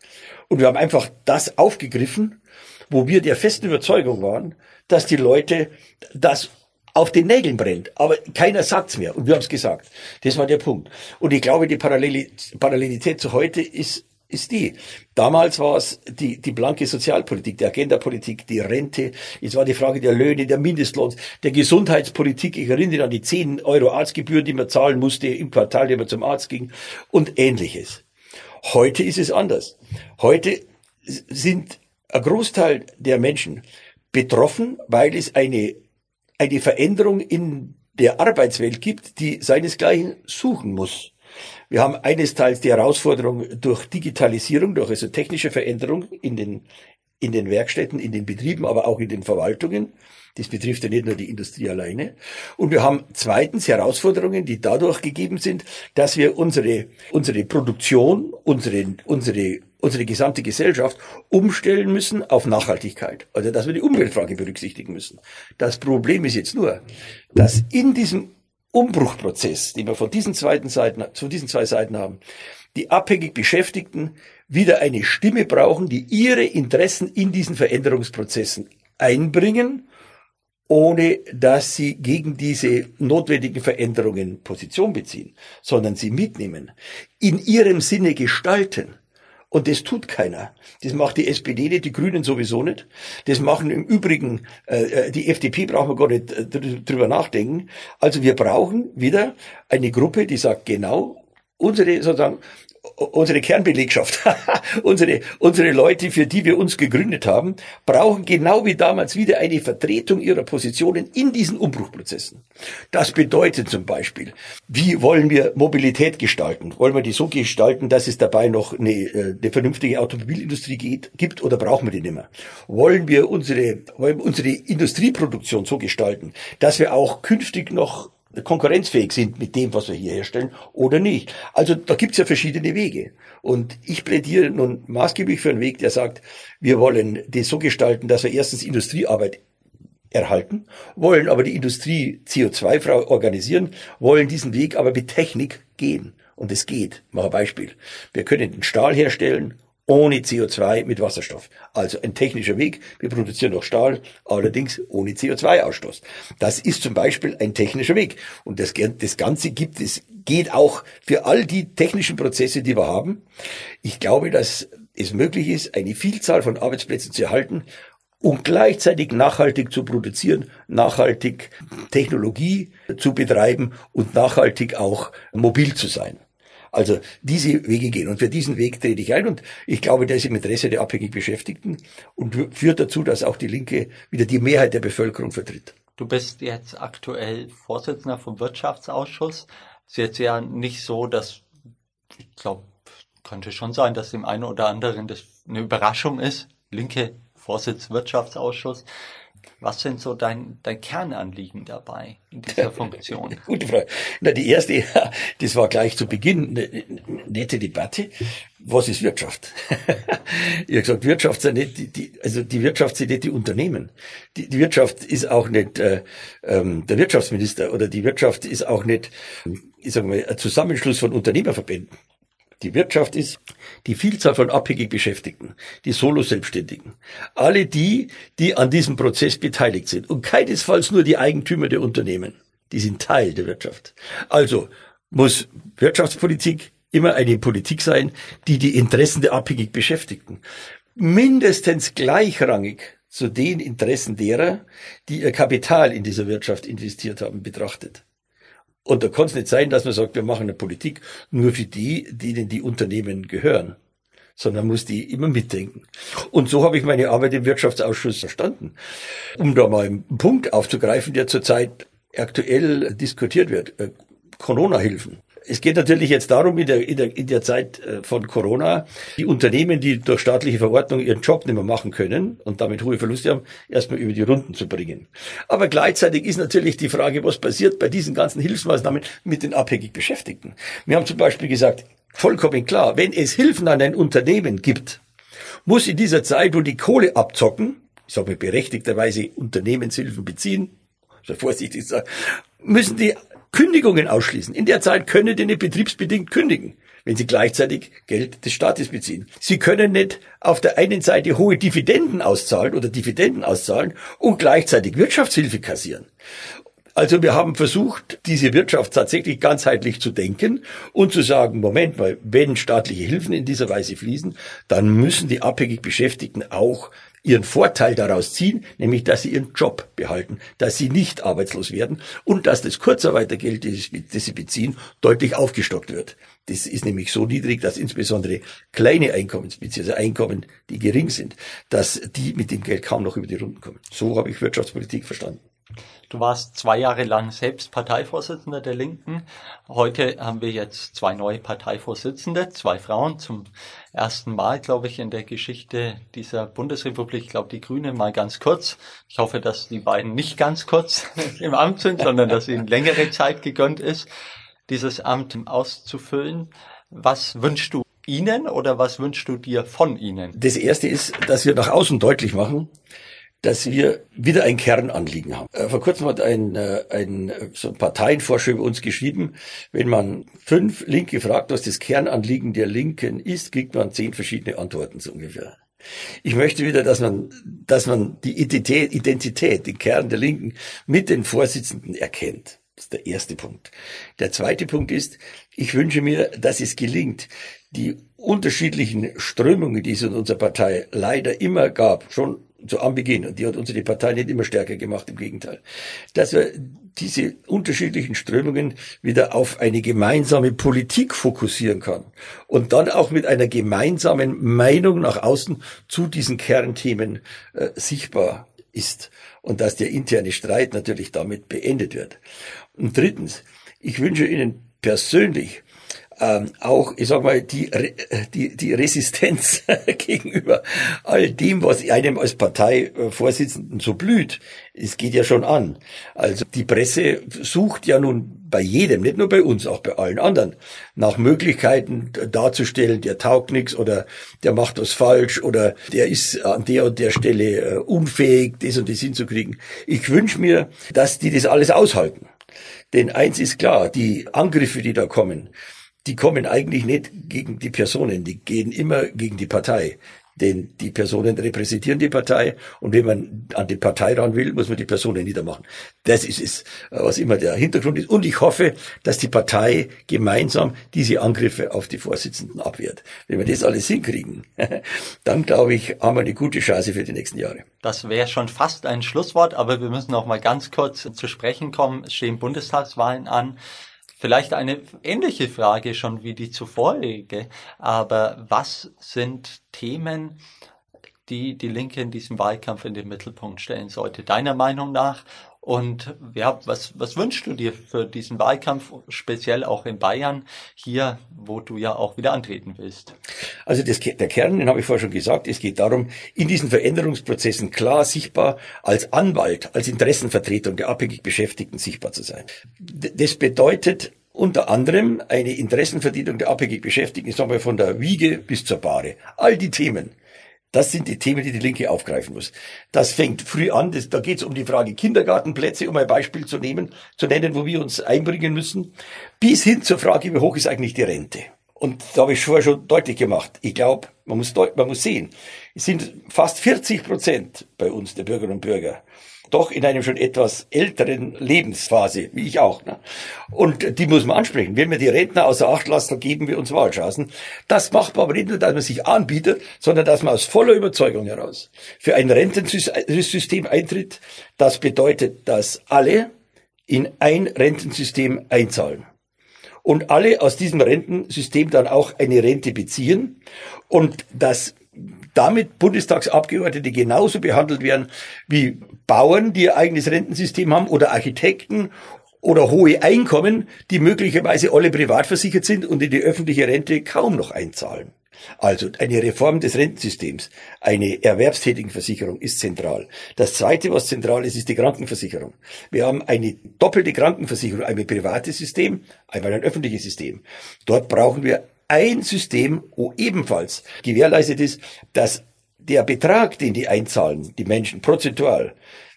Speaker 1: Und wir haben einfach das aufgegriffen, wo wir der festen Überzeugung waren, dass die Leute das auf den Nägeln brennt. Aber keiner sagt's mehr. Und wir haben es gesagt. Das war der Punkt. Und ich glaube, die Parallelität zu heute ist ist die. Damals war es die, die blanke Sozialpolitik, die Agendapolitik, die Rente. Es war die Frage der Löhne, der Mindestlohns, der Gesundheitspolitik. Ich erinnere an die 10 Euro Arztgebühren, die man zahlen musste im Quartal, wenn man zum Arzt ging und ähnliches. Heute ist es anders. Heute sind ein Großteil der Menschen betroffen, weil es eine, eine Veränderung in der Arbeitswelt gibt, die seinesgleichen suchen muss. Wir haben eines Teils die Herausforderung durch Digitalisierung, durch also technische Veränderung in den, in den Werkstätten, in den Betrieben, aber auch in den Verwaltungen. Das betrifft ja nicht nur die Industrie alleine. Und wir haben zweitens Herausforderungen, die dadurch gegeben sind, dass wir unsere, unsere Produktion, unsere, unsere, unsere gesamte Gesellschaft umstellen müssen auf Nachhaltigkeit. Also, dass wir die Umweltfrage berücksichtigen müssen. Das Problem ist jetzt nur, dass in diesem Umbruchprozess, den wir von diesen, zweiten Seiten, von diesen zwei Seiten haben, die abhängig Beschäftigten wieder eine Stimme brauchen, die ihre Interessen in diesen Veränderungsprozessen einbringen, ohne dass sie gegen diese notwendigen Veränderungen Position beziehen, sondern sie mitnehmen, in ihrem Sinne gestalten Und das tut keiner. Das macht die SPD nicht, die Grünen sowieso nicht. Das machen im Übrigen, äh, äh die FDP brauchen wir gar nicht äh, drüber nachdenken. Also wir brauchen wieder eine Gruppe, die sagt, genau, unsere sozusagen unsere Kernbelegschaft, unsere, unsere Leute, für die wir uns gegründet haben, brauchen genau wie damals wieder eine Vertretung ihrer Positionen in diesen Umbruchprozessen. Das bedeutet zum Beispiel, wie wollen wir Mobilität gestalten? Wollen wir die so gestalten, dass es dabei noch eine, äh, eine vernünftige Automobilindustrie geht, gibt oder brauchen wir die nicht mehr? Wollen wir unsere, wollen wir unsere Industrieproduktion so gestalten, dass wir auch künftig noch konkurrenzfähig sind mit dem, was wir hier herstellen oder nicht. Also da gibt's ja verschiedene Wege. Und ich plädiere nun maßgeblich für einen Weg, der sagt, wir wollen das so gestalten, dass wir erstens Industriearbeit erhalten, wollen aber die Industrie CO2-frei organisieren, wollen diesen Weg aber mit Technik gehen. Und es geht. Mal ein Beispiel. Wir können den Stahl herstellen ohne CO2 mit Wasserstoff. Also ein technischer Weg. Wir produzieren noch Stahl, allerdings ohne CO2-Ausstoß. Das ist zum Beispiel ein technischer Weg. Und das, das Ganze gibt es, geht auch für all die technischen Prozesse, die wir haben. Ich glaube, dass es möglich ist, eine Vielzahl von Arbeitsplätzen zu erhalten und gleichzeitig nachhaltig zu produzieren, nachhaltig Technologie zu betreiben und nachhaltig auch mobil zu sein. Also diese Wege gehen. Und für diesen Weg trete ich ein. Und ich glaube, der ist im Interesse der abhängig Beschäftigten und führt dazu, dass auch die Linke wieder die Mehrheit der Bevölkerung vertritt.
Speaker 2: Du bist jetzt aktuell Vorsitzender vom Wirtschaftsausschuss. Ist jetzt ja nicht so, dass, ich glaube, könnte schon sein, dass dem einen oder anderen das eine Überraschung ist. Linke Vorsitz Wirtschaftsausschuss. Was sind so dein, dein Kernanliegen dabei in dieser Funktion?
Speaker 1: Gute Frage. Na, die erste, das war gleich zu Beginn eine nette Debatte. Was ist Wirtschaft? ich habe gesagt, Wirtschaft sind nicht die, die, also die Wirtschaft sind nicht die Unternehmen. Die, die Wirtschaft ist auch nicht äh, ähm, der Wirtschaftsminister oder die Wirtschaft ist auch nicht, ich sage mal, ein Zusammenschluss von Unternehmerverbänden. Die Wirtschaft ist die Vielzahl von abhängig Beschäftigten, die Solo-Selbstständigen, alle die, die an diesem Prozess beteiligt sind und keinesfalls nur die Eigentümer der Unternehmen. Die sind Teil der Wirtschaft. Also muss Wirtschaftspolitik immer eine Politik sein, die die Interessen der abhängig Beschäftigten mindestens gleichrangig zu den Interessen derer, die ihr Kapital in dieser Wirtschaft investiert haben, betrachtet. Und da kann es nicht sein, dass man sagt, wir machen eine Politik nur für die, denen die Unternehmen gehören, sondern muss die immer mitdenken. Und so habe ich meine Arbeit im Wirtschaftsausschuss verstanden. Um da mal einen Punkt aufzugreifen, der zurzeit aktuell diskutiert wird. Äh, Corona-Hilfen. Es geht natürlich jetzt darum, in der, in der, in der Zeit äh, von Corona, die Unternehmen, die durch staatliche Verordnung ihren Job nicht mehr machen können und damit hohe Verluste haben, erstmal über die Runden zu bringen. Aber gleichzeitig ist natürlich die Frage, was passiert bei diesen ganzen Hilfsmaßnahmen mit den abhängig Beschäftigten. Wir haben zum Beispiel gesagt, vollkommen klar, wenn es Hilfen an ein Unternehmen gibt, muss in dieser Zeit, wo die Kohle abzocken, ich sage berechtigterweise Unternehmenshilfen beziehen, so vorsichtig sagen, müssen die Kündigungen ausschließen. In der Zeit können die nicht betriebsbedingt kündigen, wenn sie gleichzeitig Geld des Staates beziehen. Sie können nicht auf der einen Seite hohe Dividenden auszahlen oder Dividenden auszahlen und gleichzeitig Wirtschaftshilfe kassieren. Also wir haben versucht, diese Wirtschaft tatsächlich ganzheitlich zu denken und zu sagen, Moment mal, wenn staatliche Hilfen in dieser Weise fließen, dann müssen die abhängig Beschäftigten auch ihren Vorteil daraus ziehen, nämlich dass sie ihren Job behalten, dass sie nicht arbeitslos werden und dass das Kurzarbeitergeld, das sie beziehen, deutlich aufgestockt wird. Das ist nämlich so niedrig, dass insbesondere kleine Einkommensbezieher, also Einkommen, die gering sind, dass die mit dem Geld kaum noch über die Runden kommen. So habe ich Wirtschaftspolitik verstanden.
Speaker 2: Du warst zwei Jahre lang selbst Parteivorsitzender der Linken. Heute haben wir jetzt zwei neue Parteivorsitzende, zwei Frauen zum ersten Mal, glaube ich, in der Geschichte dieser Bundesrepublik. Ich glaube, die Grünen mal ganz kurz. Ich hoffe, dass die beiden nicht ganz kurz im Amt sind, sondern dass ihnen längere Zeit gegönnt ist, dieses Amt auszufüllen. Was wünschst du Ihnen oder was wünschst du dir von Ihnen?
Speaker 1: Das erste ist, dass wir nach außen deutlich machen, dass wir wieder ein Kernanliegen haben. Äh, vor kurzem hat ein, äh, ein, so ein Parteienforscher über uns geschrieben, wenn man fünf Linke fragt, was das Kernanliegen der Linken ist, kriegt man zehn verschiedene Antworten so ungefähr. Ich möchte wieder, dass man, dass man die Identität, Identität, den Kern der Linken mit den Vorsitzenden erkennt. Das ist der erste Punkt. Der zweite Punkt ist, ich wünsche mir, dass es gelingt, die unterschiedlichen Strömungen, die es in unserer Partei leider immer gab, schon zu Anbeginn, und die hat unsere Partei nicht immer stärker gemacht, im Gegenteil, dass wir diese unterschiedlichen Strömungen wieder auf eine gemeinsame Politik fokussieren kann und dann auch mit einer gemeinsamen Meinung nach außen zu diesen Kernthemen äh, sichtbar ist. Und dass der interne Streit natürlich damit beendet wird. Und drittens, ich wünsche Ihnen persönlich ähm, auch, ich sag mal, die, die, die Resistenz gegenüber all dem, was einem als Parteivorsitzenden so blüht. Es geht ja schon an. Also die Presse sucht ja nun bei jedem, nicht nur bei uns, auch bei allen anderen, nach Möglichkeiten darzustellen, der taugt nichts oder der macht was falsch oder der ist an der und der Stelle äh, unfähig, das und das hinzukriegen. Ich wünsche mir, dass die das alles aushalten. Denn eins ist klar, die Angriffe, die da kommen, die kommen eigentlich nicht gegen die Personen, die gehen immer gegen die Partei. Denn die Personen repräsentieren die Partei und wenn man an die Partei ran will, muss man die Personen niedermachen. Das ist es, was immer der Hintergrund ist. Und ich hoffe, dass die Partei gemeinsam diese Angriffe auf die Vorsitzenden abwehrt. Wenn wir das alles hinkriegen, dann glaube ich, haben wir eine gute Chance für die nächsten Jahre.
Speaker 2: Das wäre schon fast ein Schlusswort, aber wir müssen noch mal ganz kurz zu sprechen kommen. Es stehen Bundestagswahlen an. Vielleicht eine ähnliche Frage schon wie die zuvorige, aber was sind Themen, die die Linke in diesem Wahlkampf in den Mittelpunkt stellen sollte, deiner Meinung nach? Und ja, was, was wünschst du dir für diesen Wahlkampf, speziell auch in Bayern, hier, wo du ja auch wieder antreten willst?
Speaker 1: Also das, der Kern, den habe ich vorher schon gesagt, es geht darum, in diesen Veränderungsprozessen klar sichtbar als Anwalt, als Interessenvertretung der abhängig Beschäftigten sichtbar zu sein. Das bedeutet unter anderem eine Interessenvertretung der abhängig Beschäftigten, ich sage mal von der Wiege bis zur Bahre. All die Themen. Das sind die Themen, die die Linke aufgreifen muss. Das fängt früh an. Das, da geht es um die Frage Kindergartenplätze, um ein Beispiel zu nehmen, zu nennen, wo wir uns einbringen müssen, bis hin zur Frage, wie hoch ist eigentlich die Rente? Und da habe ich vorher schon deutlich gemacht. Ich glaube, man muss, man muss sehen, es sind fast 40 Prozent bei uns der Bürgerinnen und Bürger doch in einem schon etwas älteren Lebensphase, wie ich auch. Ne? Und die muss man ansprechen. Wenn wir die Rentner außer Acht lassen, geben wir uns Wahlchancen. Das macht man aber nicht nur, dass man sich anbietet, sondern dass man aus voller Überzeugung heraus für ein Rentensystem eintritt. Das bedeutet, dass alle in ein Rentensystem einzahlen und alle aus diesem Rentensystem dann auch eine Rente beziehen und dass damit Bundestagsabgeordnete genauso behandelt werden wie Bauern, die ihr eigenes Rentensystem haben oder Architekten oder hohe Einkommen, die möglicherweise alle privat versichert sind und in die öffentliche Rente kaum noch einzahlen. Also eine Reform des Rentensystems, eine Erwerbstätigenversicherung ist zentral. Das Zweite, was zentral ist, ist die Krankenversicherung. Wir haben eine doppelte Krankenversicherung, ein privates System, einmal ein öffentliches System. Dort brauchen wir ein System, wo ebenfalls gewährleistet ist, dass der Betrag, den die einzahlen, die Menschen prozentual,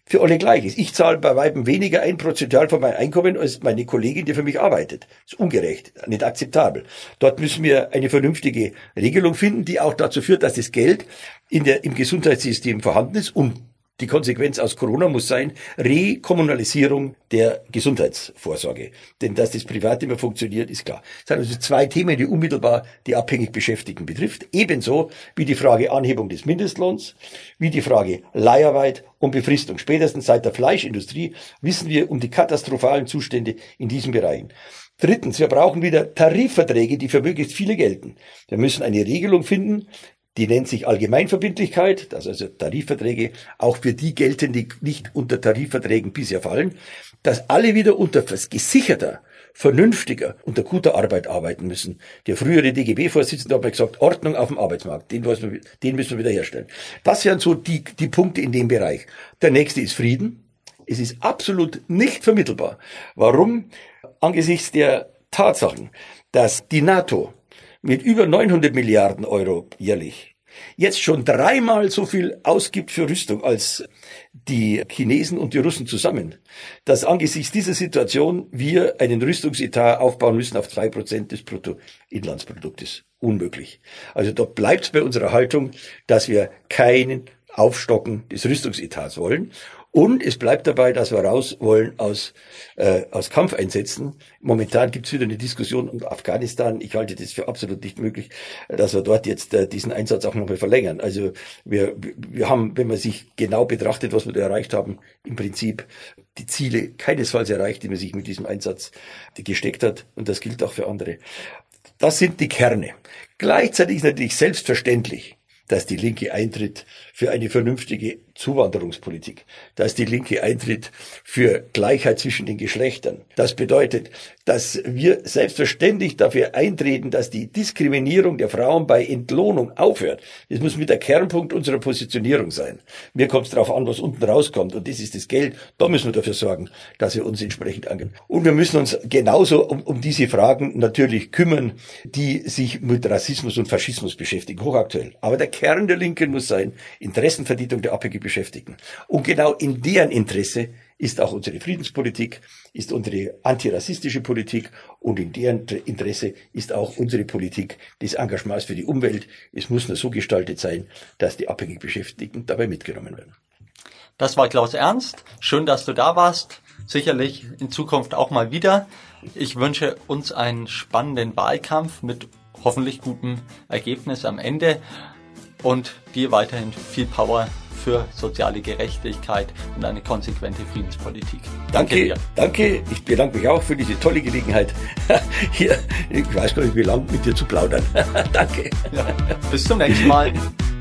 Speaker 1: für alle gleich ist. Ich zahle bei weitem weniger ein prozentual von meinem Einkommen als meine Kollegin, die für mich arbeitet. Das ist ungerecht, nicht akzeptabel. Dort müssen wir eine vernünftige Regelung finden, die auch dazu führt, dass das Geld in der, im Gesundheitssystem vorhanden ist, um die Konsequenz aus Corona muss sein, Rekommunalisierung der Gesundheitsvorsorge. Denn dass das privat immer funktioniert, ist klar. Das sind also zwei Themen, die unmittelbar die abhängig Beschäftigten betrifft. Ebenso wie die Frage Anhebung des Mindestlohns, wie die Frage Leiharbeit und Befristung. Spätestens seit der Fleischindustrie wissen wir um die katastrophalen Zustände in diesen Bereichen. Drittens, wir brauchen wieder Tarifverträge, die für möglichst viele gelten. Wir müssen eine Regelung finden, die nennt sich Allgemeinverbindlichkeit, dass also Tarifverträge auch für die gelten, die nicht unter Tarifverträgen bisher fallen, dass alle wieder unter gesicherter, vernünftiger, unter guter Arbeit arbeiten müssen. Der frühere DGB-Vorsitzende hat mal gesagt, Ordnung auf dem Arbeitsmarkt, den, müssen wir, den müssen wir wieder herstellen. Das wären so die, die Punkte in dem Bereich. Der nächste ist Frieden. Es ist absolut nicht vermittelbar. Warum? Angesichts der Tatsachen, dass die NATO mit über 900 Milliarden Euro jährlich jetzt schon dreimal so viel ausgibt für Rüstung als die Chinesen und die Russen zusammen, dass angesichts dieser Situation wir einen Rüstungsetat aufbauen müssen auf zwei Prozent des Bruttoinlandsproduktes. Unmöglich. Also da bleibt bei unserer Haltung, dass wir keinen Aufstocken des Rüstungsetats wollen Und es bleibt dabei, dass wir raus wollen aus, äh, aus Kampfeinsätzen. Momentan gibt es wieder eine Diskussion um Afghanistan. Ich halte das für absolut nicht möglich, dass wir dort jetzt äh, diesen Einsatz auch nochmal verlängern. Also wir, wir haben, wenn man sich genau betrachtet, was wir da erreicht haben, im Prinzip die Ziele keinesfalls erreicht, die man sich mit diesem Einsatz gesteckt hat. Und das gilt auch für andere. Das sind die Kerne. Gleichzeitig ist natürlich selbstverständlich, dass die Linke eintritt für eine vernünftige Zuwanderungspolitik, dass die Linke eintritt für Gleichheit zwischen den Geschlechtern. Das bedeutet, dass wir selbstverständlich dafür eintreten, dass die Diskriminierung der Frauen bei Entlohnung aufhört. Das muss mit der Kernpunkt unserer Positionierung sein. Mir kommt es darauf an, was unten rauskommt. Und das ist das Geld. Da müssen wir dafür sorgen, dass wir uns entsprechend angehen. Und wir müssen uns genauso um, um diese Fragen natürlich kümmern, die sich mit Rassismus und Faschismus beschäftigen, hochaktuell. Aber der Kern der Linken muss sein, Interessenvertretung der abhängig Beschäftigten. Und genau in deren Interesse ist auch unsere Friedenspolitik, ist unsere antirassistische Politik und in deren Interesse ist auch unsere Politik des Engagements für die Umwelt. Es muss nur so gestaltet sein, dass die abhängig Beschäftigten dabei mitgenommen werden.
Speaker 2: Das war Klaus Ernst. Schön, dass du da warst. Sicherlich in Zukunft auch mal wieder. Ich wünsche uns einen spannenden Wahlkampf mit hoffentlich gutem Ergebnis am Ende und dir weiterhin viel Power für soziale Gerechtigkeit und eine konsequente Friedenspolitik.
Speaker 1: Danke, danke dir. Danke, ich bedanke mich auch für diese tolle Gelegenheit, hier, ich weiß gar nicht, wie lange mit dir zu plaudern. danke.
Speaker 2: Ja, bis zum nächsten Mal.